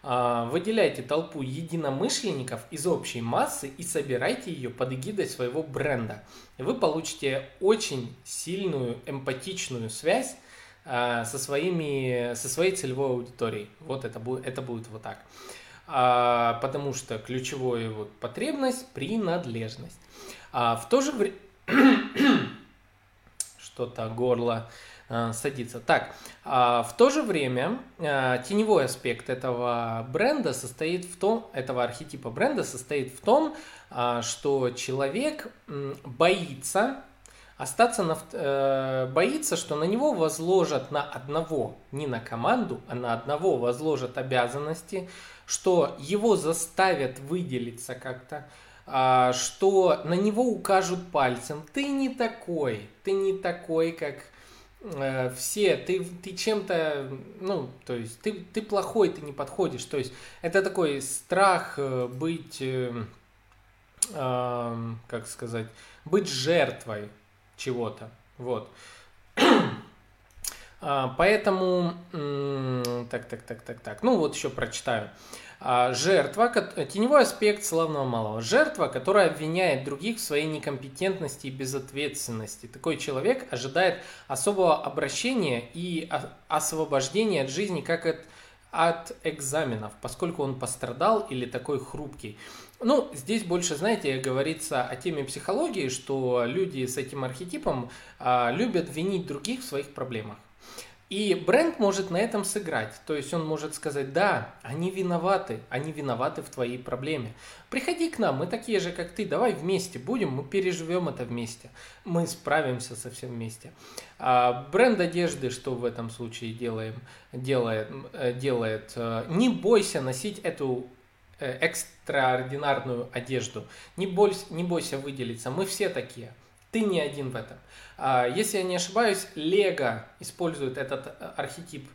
а, выделяйте толпу единомышленников из общей массы и собирайте ее под эгидой своего бренда. И вы получите очень сильную эмпатичную связь со, своими, со своей целевой аудиторией. Вот это будет, это будет вот так. А, потому что ключевая вот потребность – принадлежность. А в то же время... Что-то горло а, садится. Так, а, в то же время а, теневой аспект этого бренда состоит в том, этого архетипа бренда состоит в том, а, что человек боится остаться на, э, боится, что на него возложат на одного, не на команду, а на одного возложат обязанности, что его заставят выделиться как-то, а, что на него укажут пальцем. Ты не такой, ты не такой, как э, все, ты, ты чем-то, ну, то есть ты, ты плохой, ты не подходишь. То есть это такой страх э, быть, э, э, как сказать, быть жертвой чего-то. Вот. А, поэтому, так, так, так, так, так, ну вот еще прочитаю. А, жертва, теневой аспект славного малого. Жертва, которая обвиняет других в своей некомпетентности и безответственности. Такой человек ожидает особого обращения и освобождения от жизни, как от, от экзаменов, поскольку он пострадал или такой хрупкий. Ну, здесь больше, знаете, говорится о теме психологии, что люди с этим архетипом а, любят винить других в своих проблемах. И бренд может на этом сыграть. То есть он может сказать, да, они виноваты, они виноваты в твоей проблеме. Приходи к нам, мы такие же, как ты, давай вместе будем, мы переживем это вместе. Мы справимся со всем вместе. А бренд одежды, что в этом случае делаем, делает, э, делает, э, не бойся носить эту экстраординарную одежду. Не бойся, не бойся выделиться, мы все такие. Ты не один в этом. А, если я не ошибаюсь, Лего использует этот э, архетип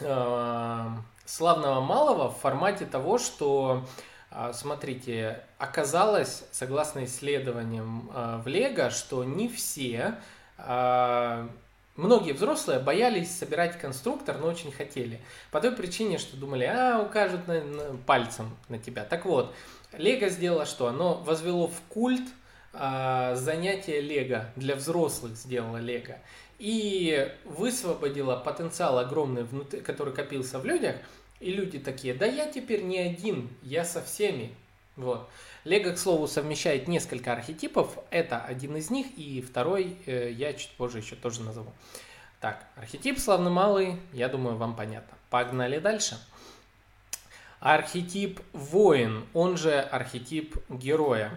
э, славного малого в формате того, что, а, смотрите, оказалось, согласно исследованиям э, в Лего, что не все, а, многие взрослые боялись собирать конструктор, но очень хотели. По той причине, что думали, а, укажут на, на, пальцем на тебя. Так вот, Лего сделало что? Оно возвело в культ а, занятие Лего для взрослых сделала Лего и высвободила потенциал огромный, внутри, который копился в людях, и люди такие, да я теперь не один, я со всеми. Вот. Лего, к слову, совмещает несколько архетипов, это один из них, и второй э, я чуть позже еще тоже назову. Так, архетип славный малый, я думаю, вам понятно. Погнали дальше. Архетип воин, он же архетип героя.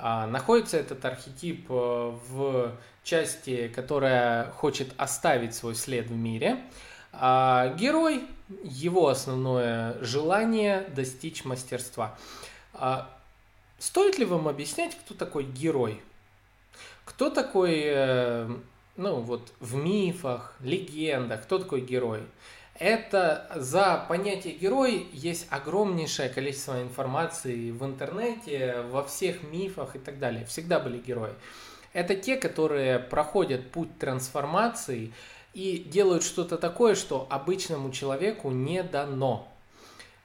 А, находится этот архетип э, в части, которая хочет оставить свой след в мире. А герой, его основное желание достичь мастерства. Стоит ли вам объяснять, кто такой герой? Кто такой, э, ну вот в мифах, легендах, кто такой герой? это за понятие герой есть огромнейшее количество информации в интернете, во всех мифах и так далее. Всегда были герои. Это те, которые проходят путь трансформации и делают что-то такое, что обычному человеку не дано.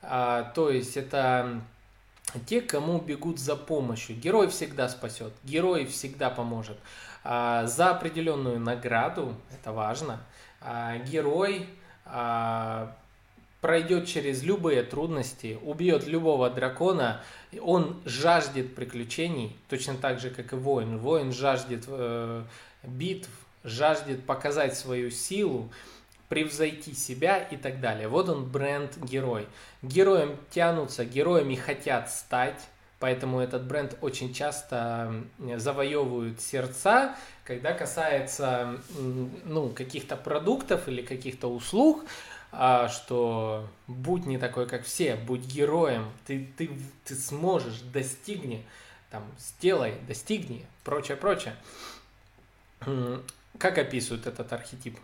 А, то есть это те, кому бегут за помощью. Герой всегда спасет, герой всегда поможет. А, за определенную награду, это важно, а, герой а, пройдет через любые трудности, убьет любого дракона, он жаждет приключений, точно так же, как и воин. Воин жаждет э, битв, жаждет показать свою силу, превзойти себя и так далее. Вот он бренд-герой. Героям тянутся, героями хотят стать, поэтому этот бренд очень часто завоевывают сердца. Когда касается ну, каких-то продуктов или каких-то услуг, а, что будь не такой, как все, будь героем, ты, ты, ты сможешь, достигни, там, сделай, достигни, прочее, прочее. Как описывают этот архетип?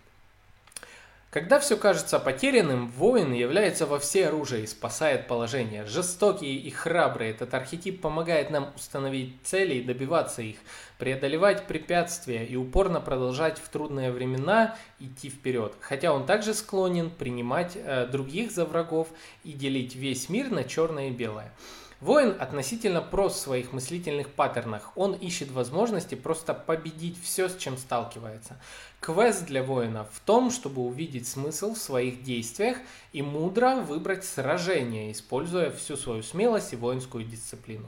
Когда все кажется потерянным, воин является во все оружие и спасает положение. Жестокий и храбрый, этот архетип помогает нам установить цели и добиваться их, преодолевать препятствия и упорно продолжать в трудные времена идти вперед. Хотя он также склонен принимать э, других за врагов и делить весь мир на черное и белое. Воин относительно прост в своих мыслительных паттернах. Он ищет возможности просто победить все, с чем сталкивается. Квест для воина в том, чтобы увидеть смысл в своих действиях и мудро выбрать сражение, используя всю свою смелость и воинскую дисциплину.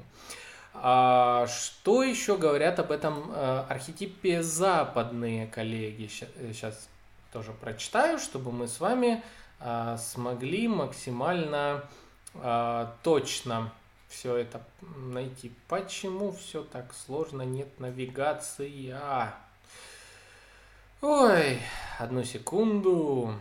А что еще говорят об этом э, архетипе западные коллеги? Сейчас э, тоже прочитаю, чтобы мы с вами э, смогли максимально точно все это найти. Почему все так сложно? Нет навигации. А. Ой, одну секунду.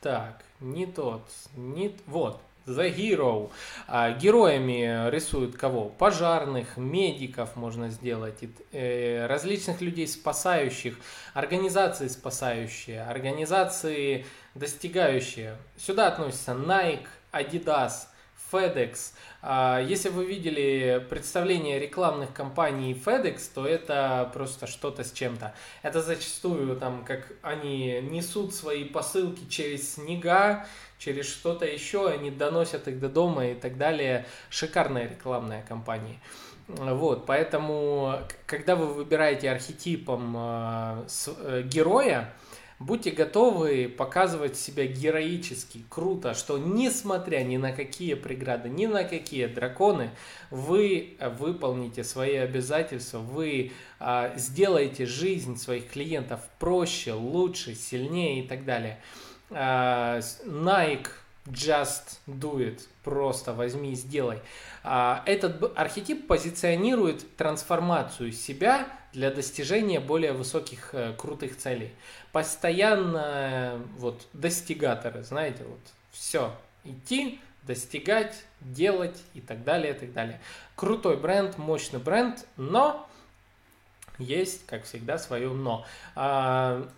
Так, не тот, не... Вот, The Hero. А, героями рисуют кого? Пожарных, медиков можно сделать, э, различных людей спасающих, организации спасающие, организации достигающие. Сюда относятся Nike, Adidas, FedEx. А, если вы видели представление рекламных кампаний FedEx, то это просто что-то с чем-то. Это зачастую там, как они несут свои посылки через снега, через что-то еще, они доносят их до дома и так далее. Шикарная рекламная кампания. Вот, поэтому, когда вы выбираете архетипом э, э, героя, будьте готовы показывать себя героически, круто, что несмотря ни на какие преграды, ни на какие драконы, вы выполните свои обязательства, вы а, сделаете жизнь своих клиентов проще, лучше, сильнее и так далее. А, Nike Just do it. Просто возьми и сделай. А, этот архетип позиционирует трансформацию себя для достижения более высоких э, крутых целей. Постоянно вот достигаторы, знаете, вот все, идти, достигать, делать и так далее, и так далее. Крутой бренд, мощный бренд, но есть, как всегда, свое но. А,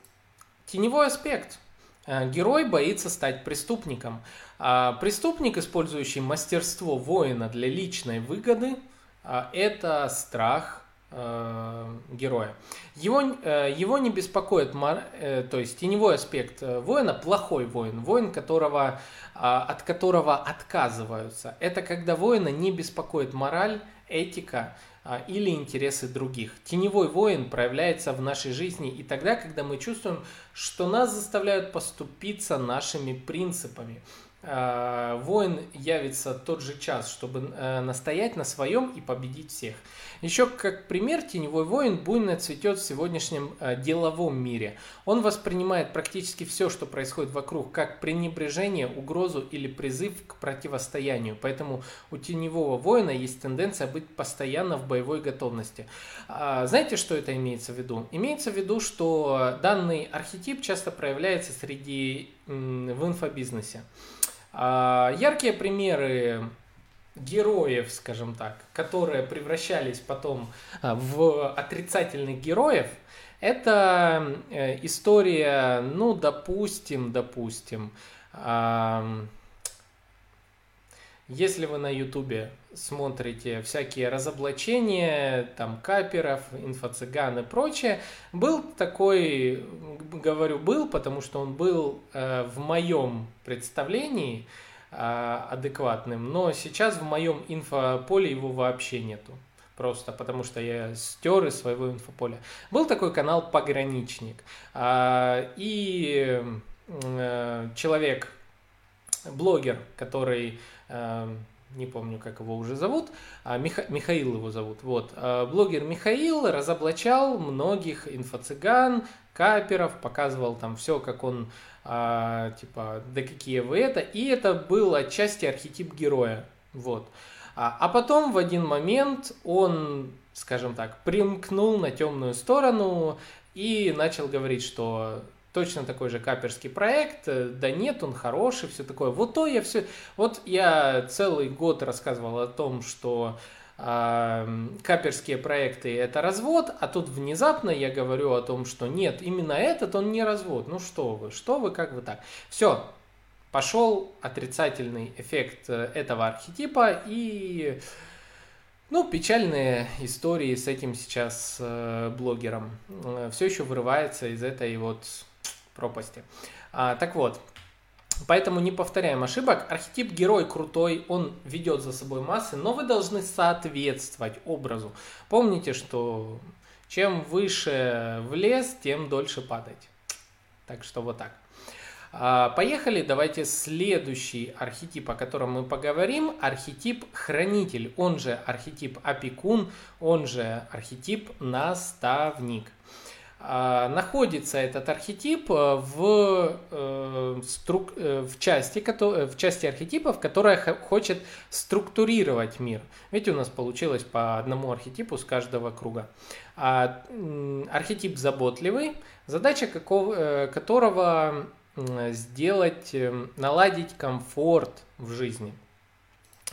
теневой аспект – герой боится стать преступником. А преступник, использующий мастерство воина для личной выгоды, а, это страх э, героя. Его, э, его не беспокоит, то есть теневой аспект воина, плохой воин, воин, которого, а, от которого отказываются. Это когда воина не беспокоит мораль, этика, или интересы других. Теневой воин проявляется в нашей жизни и тогда, когда мы чувствуем, что нас заставляют поступиться нашими принципами. А, воин явится тот же час, чтобы э, настоять на своем и победить всех. Еще как пример, теневой воин буйно цветет в сегодняшнем э, деловом мире. Он воспринимает практически все, что происходит вокруг, как пренебрежение, угрозу или призыв к противостоянию. Поэтому у теневого воина есть тенденция быть постоянно в боевой готовности. А, знаете, что это имеется в виду? Имеется в виду, что данный архетип часто проявляется среди в инфобизнесе. А, яркие примеры героев, скажем так, которые превращались потом а, в отрицательных героев, это э, история, ну, допустим, допустим, если вы на ютубе смотрите всякие разоблачения, там, каперов, инфо-цыган и прочее, был такой, говорю был, потому что он был э, в моем представлении, адекватным, но сейчас в моем инфополе его вообще нету. Просто потому что я стер из своего инфополя. Был такой канал «Пограничник». А, и э, человек, блогер, который э, не помню, как его уже зовут, а Миха... Михаил его зовут. Вот. А, блогер Михаил разоблачал многих инфо-цыган, каперов, показывал там все, как он а, типа, да какие вы это, и это был отчасти архетип героя, вот. А, а потом в один момент он, скажем так, примкнул на темную сторону и начал говорить, что точно такой же каперский проект, да нет, он хороший, все такое. Вот то я все, вот я целый год рассказывал о том, что каперские проекты это развод, а тут внезапно я говорю о том, что нет, именно этот он не развод. Ну что вы, что вы, как вы так. Все, пошел отрицательный эффект э, этого архетипа и ну, печальные истории с этим сейчас э, блогером. Э, все еще вырывается из этой вот пропасти. А, так вот, Поэтому не повторяем ошибок. Архетип герой крутой, он ведет за собой массы, но вы должны соответствовать образу. Помните, что чем выше в лес, тем дольше падать. Так что вот так. А, поехали, давайте следующий архетип, о котором мы поговорим. Архетип хранитель, он же архетип опекун, он же архетип наставник. А, находится этот архетип э, в, э, струк, э, в, части, в части архетипов, которая хочет структурировать мир. Видите, у нас получилось по одному архетипу с каждого круга. А, архетип заботливый, задача какого, которого сделать, наладить комфорт в жизни,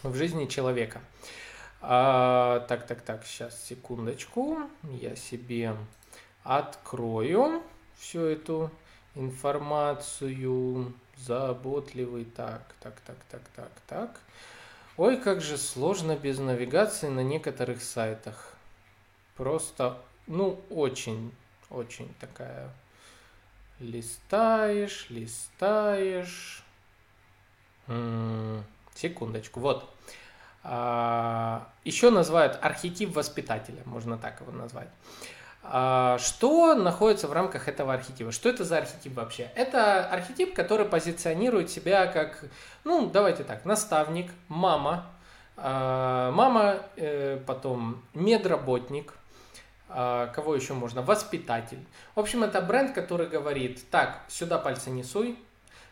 в жизни человека. А, так, так, так, сейчас, секундочку, я себе открою всю эту информацию. Заботливый, так, так, так, так, так, так. Ой, как же сложно без навигации на некоторых сайтах. Просто, ну, очень, очень такая Листаешь, листаешь. М-м, секундочку, вот. А, еще называют архетип воспитателя, можно так его назвать. А, что находится в рамках этого архетипа? Что это за архетип вообще? Это архетип, который позиционирует себя как, ну, давайте так, наставник, мама, а, мама, э, потом медработник, а, кого еще можно? Воспитатель. В общем, это бренд, который говорит, так, сюда пальцы не суй,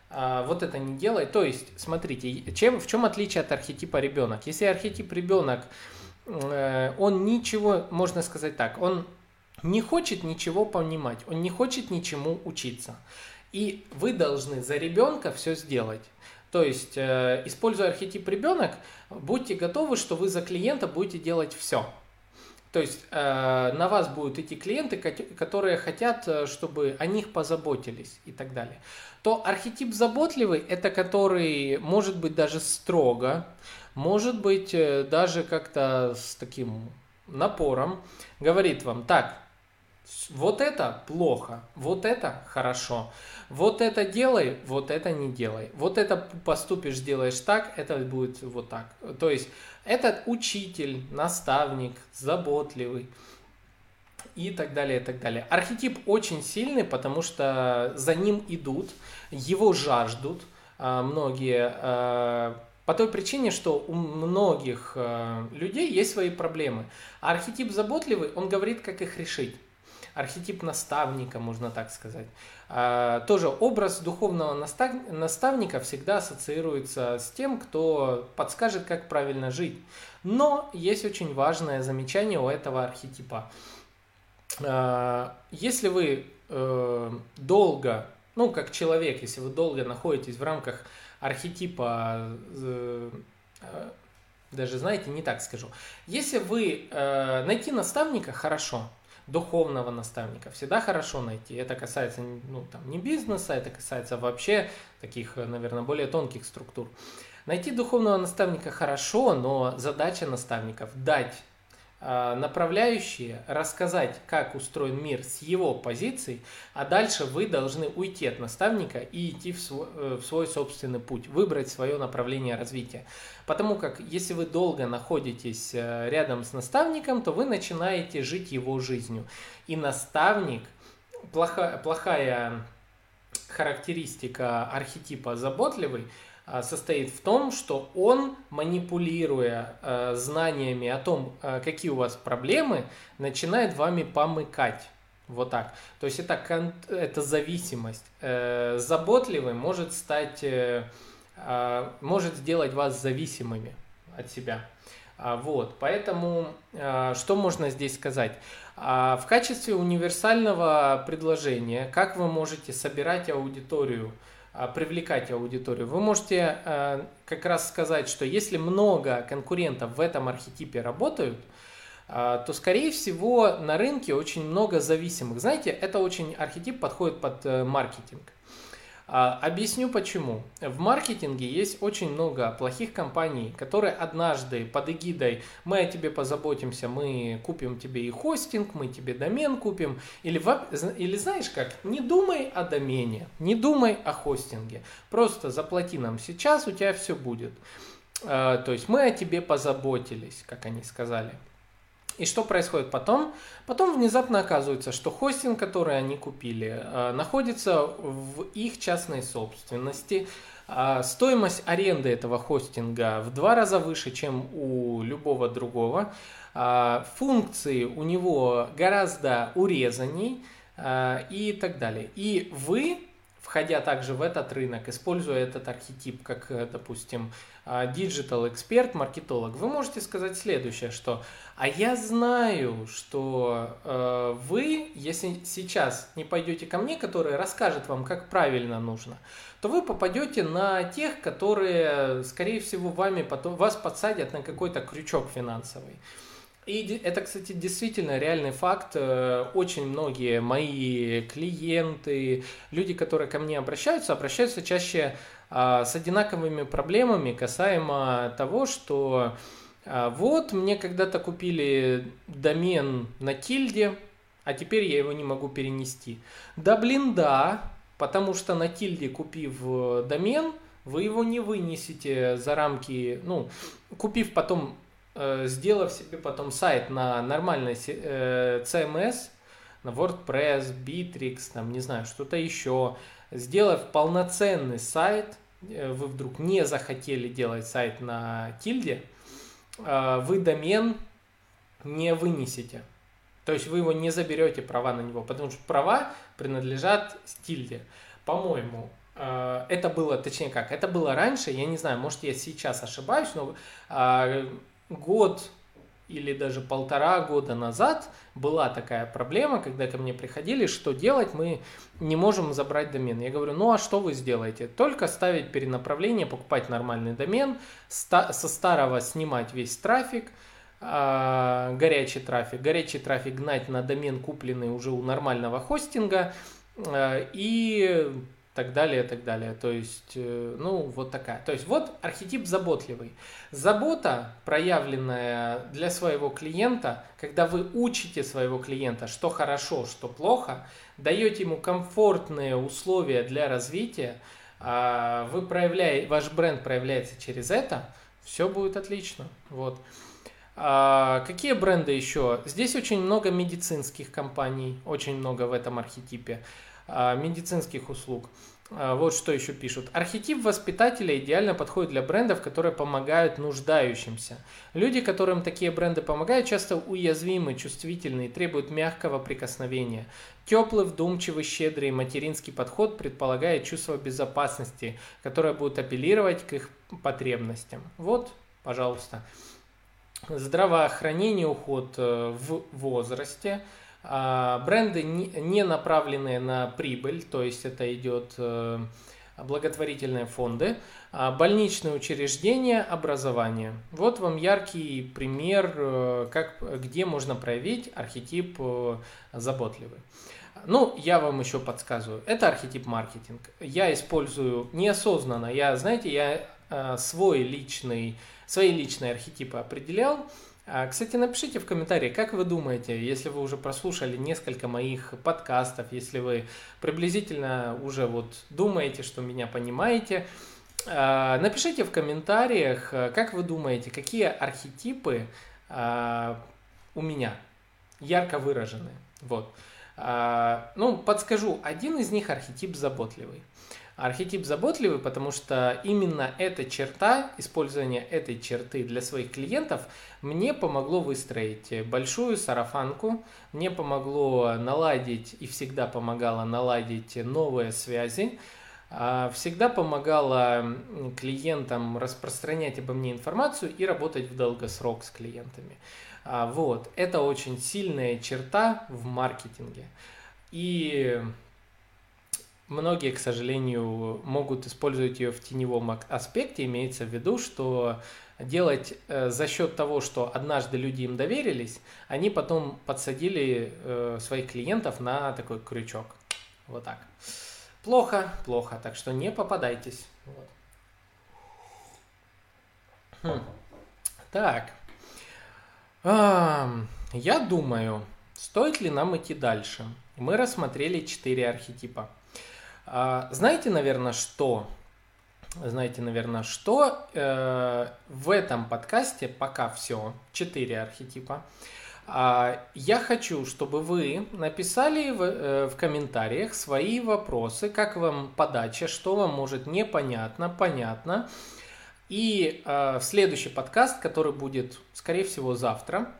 вот это не делай. То есть, смотрите, чем, в чем отличие от архетипа ребенок? Если архетип ребенок, э, он ничего, можно сказать так, он не хочет ничего понимать, он не хочет ничему учиться. И вы должны за ребенка все сделать. То есть, э, используя архетип ребенок, будьте готовы, что вы за клиента будете делать все. То есть э, на вас будут идти клиенты, которые хотят, э, чтобы о них позаботились и так далее. То архетип заботливый – это который может быть даже строго, может быть э, даже как-то с таким напором, говорит вам, так, вот это плохо, вот это хорошо, вот это делай, вот это не делай, вот это поступишь, сделаешь так, это будет вот так. То есть этот учитель, наставник, заботливый и так далее, и так далее. Архетип очень сильный, потому что за ним идут, его жаждут а, многие а, по той причине, что у многих а, людей есть свои проблемы. А архетип заботливый, он говорит, как их решить архетип наставника, можно так сказать. А, тоже образ духовного наставника всегда ассоциируется с тем, кто подскажет, как правильно жить. Но есть очень важное замечание у этого архетипа. А, если вы э, долго, ну как человек, если вы долго находитесь в рамках архетипа э, э, даже, знаете, не так скажу. Если вы найти наставника, хорошо духовного наставника всегда хорошо найти. Это касается ну, там, не бизнеса, это касается вообще таких, наверное, более тонких структур. Найти духовного наставника хорошо, но задача наставников дать направляющие, рассказать, как устроен мир с его позицией, а дальше вы должны уйти от наставника и идти в свой, э, в свой собственный путь, выбрать свое направление развития. Потому как если вы долго находитесь э, рядом с наставником, то вы начинаете жить его жизнью. И наставник, плохая, плохая характеристика архетипа заботливый – а, состоит в том, что он, манипулируя э, знаниями о том, э, какие у вас проблемы, начинает вами помыкать. Вот так. То есть это, это зависимость. Э, заботливый может стать, э, может сделать вас зависимыми от себя. А, вот, поэтому что можно здесь сказать? А, в качестве универсального предложения, как вы можете собирать аудиторию, а, привлекать аудиторию. Вы можете а, как раз сказать, что если много конкурентов в этом архетипе работают, а, то, скорее всего, на рынке очень много зависимых. Знаете, это очень архетип подходит под э, маркетинг. А, объясню почему. В маркетинге есть очень много плохих компаний, которые однажды под эгидой «мы о тебе позаботимся, мы купим тебе и хостинг, мы тебе домен купим», или, или знаешь как, не думай о домене, не думай о хостинге, просто заплати нам сейчас, у тебя все будет. А, то есть мы о тебе позаботились, как они сказали. И что происходит потом? Потом внезапно оказывается, что хостинг, который они купили, э, находится в их частной собственности. А стоимость аренды этого хостинга в два раза выше, чем у любого другого. А функции у него гораздо урезанней э, и так далее. И вы входя также в этот рынок, используя этот архетип, как, э, допустим, digital эксперт, маркетолог, вы можете сказать следующее, что «а я знаю, что э, вы, если сейчас не пойдете ко мне, который расскажет вам, как правильно нужно, то вы попадете на тех, которые, скорее всего, вами потом, вас подсадят на какой-то крючок финансовый». И это, кстати, действительно реальный факт. Э, очень многие мои клиенты, люди, которые ко мне обращаются, обращаются чаще а, с одинаковыми проблемами касаемо того, что а, вот мне когда-то купили домен на тильде, а теперь я его не могу перенести. Да блин, да, потому что на тильде купив э, домен, вы его не вынесете за рамки, ну, купив потом сделав себе потом сайт на нормальный э, CMS, на WordPress, Bittrex, там, не знаю, что-то еще, сделав полноценный сайт, э, вы вдруг не захотели делать сайт на тильде, вы домен не вынесете. То есть вы его не заберете права на него, потому что права принадлежат тильде. По-моему, это было, точнее как, это было раньше, я не знаю, может я сейчас ошибаюсь, но год или даже полтора года назад была такая проблема, когда ко мне приходили, что делать, мы не можем забрать домен. Я говорю, ну а что вы сделаете? Только ставить перенаправление, покупать нормальный домен, со старого снимать весь трафик, а, горячий трафик, горячий трафик гнать на домен, купленный уже у нормального хостинга, а, и так далее, так далее. То есть, э, ну, вот такая. То есть, вот архетип заботливый. Забота, проявленная для своего клиента, когда вы учите своего клиента, что хорошо, что плохо, даете ему комфортные условия для развития, а вы проявляете, ваш бренд проявляется через это, все будет отлично. Вот. А какие бренды еще? Здесь очень много медицинских компаний, очень много в этом архетипе. А, медицинских услуг. А, вот что еще пишут. Архетип воспитателя идеально подходит для брендов, которые помогают нуждающимся. Люди, которым такие бренды помогают, часто уязвимы, чувствительны и требуют мягкого прикосновения. Теплый, вдумчивый, щедрый материнский подход предполагает чувство безопасности, которое будет апеллировать к их потребностям. Вот, пожалуйста. Здравоохранение, уход э, в возрасте – бренды не направленные на прибыль, то есть это идет э, благотворительные фонды, а больничные учреждения, образование. Вот вам яркий пример, э, как, где можно проявить архетип э, заботливый. Ну, я вам еще подсказываю. Это архетип маркетинг. Я использую неосознанно. Я, знаете, я свой личный, свои личные архетипы определял. А, кстати, напишите в комментарии, как вы думаете, если вы уже прослушали несколько моих подкастов, если вы приблизительно уже вот думаете, что меня понимаете, а, напишите в комментариях, как вы думаете, какие архетипы а, у меня ярко выражены. Вот. Ну, подскажу, один из них архетип заботливый. Архетип заботливый, потому что именно эта черта, использование этой черты для своих клиентов мне помогло выстроить большую сарафанку, мне помогло наладить и всегда помогало наладить новые связи, а, всегда помогала клиентам распространять обо мне информацию и работать в долгосрок с клиентами. А, вот, это очень сильная черта в маркетинге. И Многие, к сожалению, могут использовать ее в теневом аспекте. Имеется в виду, что делать э, за счет того, что однажды люди им доверились, они потом подсадили э, своих клиентов на такой крючок. Вот так. Плохо, плохо, так что не попадайтесь. Вот. Хм. Так. А, я думаю, стоит ли нам идти дальше. Мы рассмотрели четыре архетипа. А, знаете, наверное, что? Знаете, наверное, что э, в этом подкасте пока все, четыре архетипа. Э, я хочу, чтобы вы написали в, э, в комментариях свои вопросы, как вам подача, что вам может непонятно, понятно. И э, в следующий подкаст, который будет, скорее всего, завтра,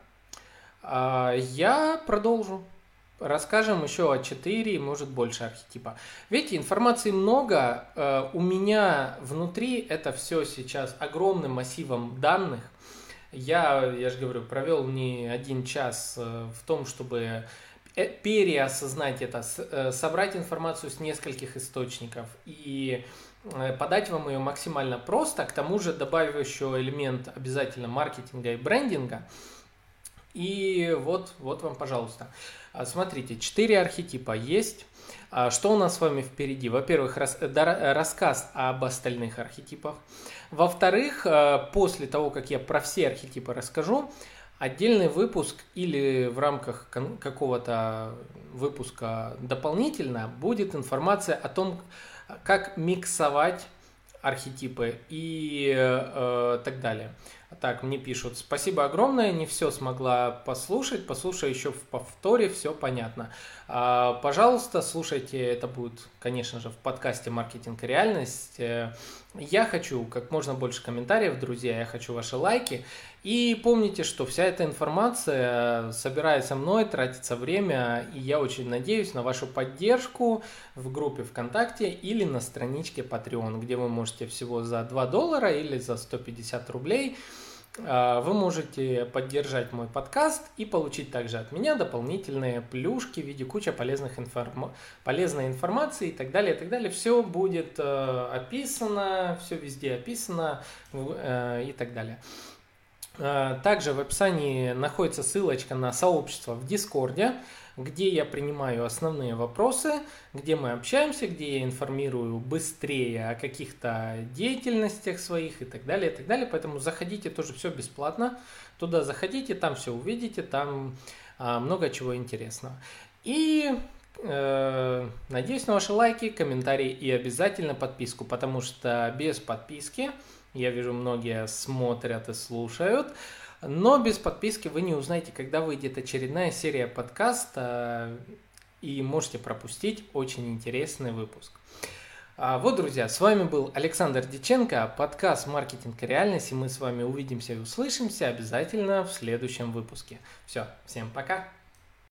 э, я продолжу расскажем еще о 4, может больше архетипа. Видите, информации много. Э, у меня внутри это все сейчас огромным массивом данных. Я, я же говорю, провел не один час э, в том, чтобы э, переосознать это, собрать информацию с нескольких источников и подать вам ее максимально просто, к тому же добавив еще элемент обязательно маркетинга и брендинга. И вот, вот вам, пожалуйста. А, смотрите, четыре архетипа есть. А, что у нас с вами впереди? Во-первых, рассказ об остальных архетипах. Во-вторых, а, после того, как я про все архетипы расскажу, отдельный выпуск или в рамках какого-то выпуска дополнительно будет информация о том, как миксовать архетипы и э, так далее. Так, мне пишут, спасибо огромное, не все смогла послушать, послушай еще в повторе, все понятно. А, пожалуйста, слушайте, это будет, конечно же, в подкасте «Маркетинг и реальность». Э, я хочу как можно больше комментариев, друзья, я хочу ваши лайки. И помните, что вся эта информация собирается мной, тратится время, и я очень надеюсь на вашу поддержку в группе ВКонтакте или на страничке Patreon, где вы можете всего за 2 доллара или за 150 рублей вы можете поддержать мой подкаст и получить также от меня дополнительные плюшки в виде кучи полезных информ... полезной информации и так далее, и так далее. Все будет э, описано, все везде описано э, и так далее. Э, также в описании находится ссылочка на сообщество в Дискорде где я принимаю основные вопросы, где мы общаемся, где я информирую быстрее о каких-то деятельностях своих и так далее, и так далее. Поэтому заходите тоже все бесплатно. Туда заходите, там все увидите, там а, много чего интересного. И э, надеюсь на ваши лайки, комментарии и обязательно подписку, потому что без подписки, я вижу, многие смотрят и слушают, но без подписки вы не узнаете, когда выйдет очередная серия подкаста и можете пропустить очень интересный выпуск. А вот, друзья, с вами был Александр Диченко, подкаст «Маркетинг и реальность», и мы с вами увидимся и услышимся обязательно в следующем выпуске. Все, всем пока!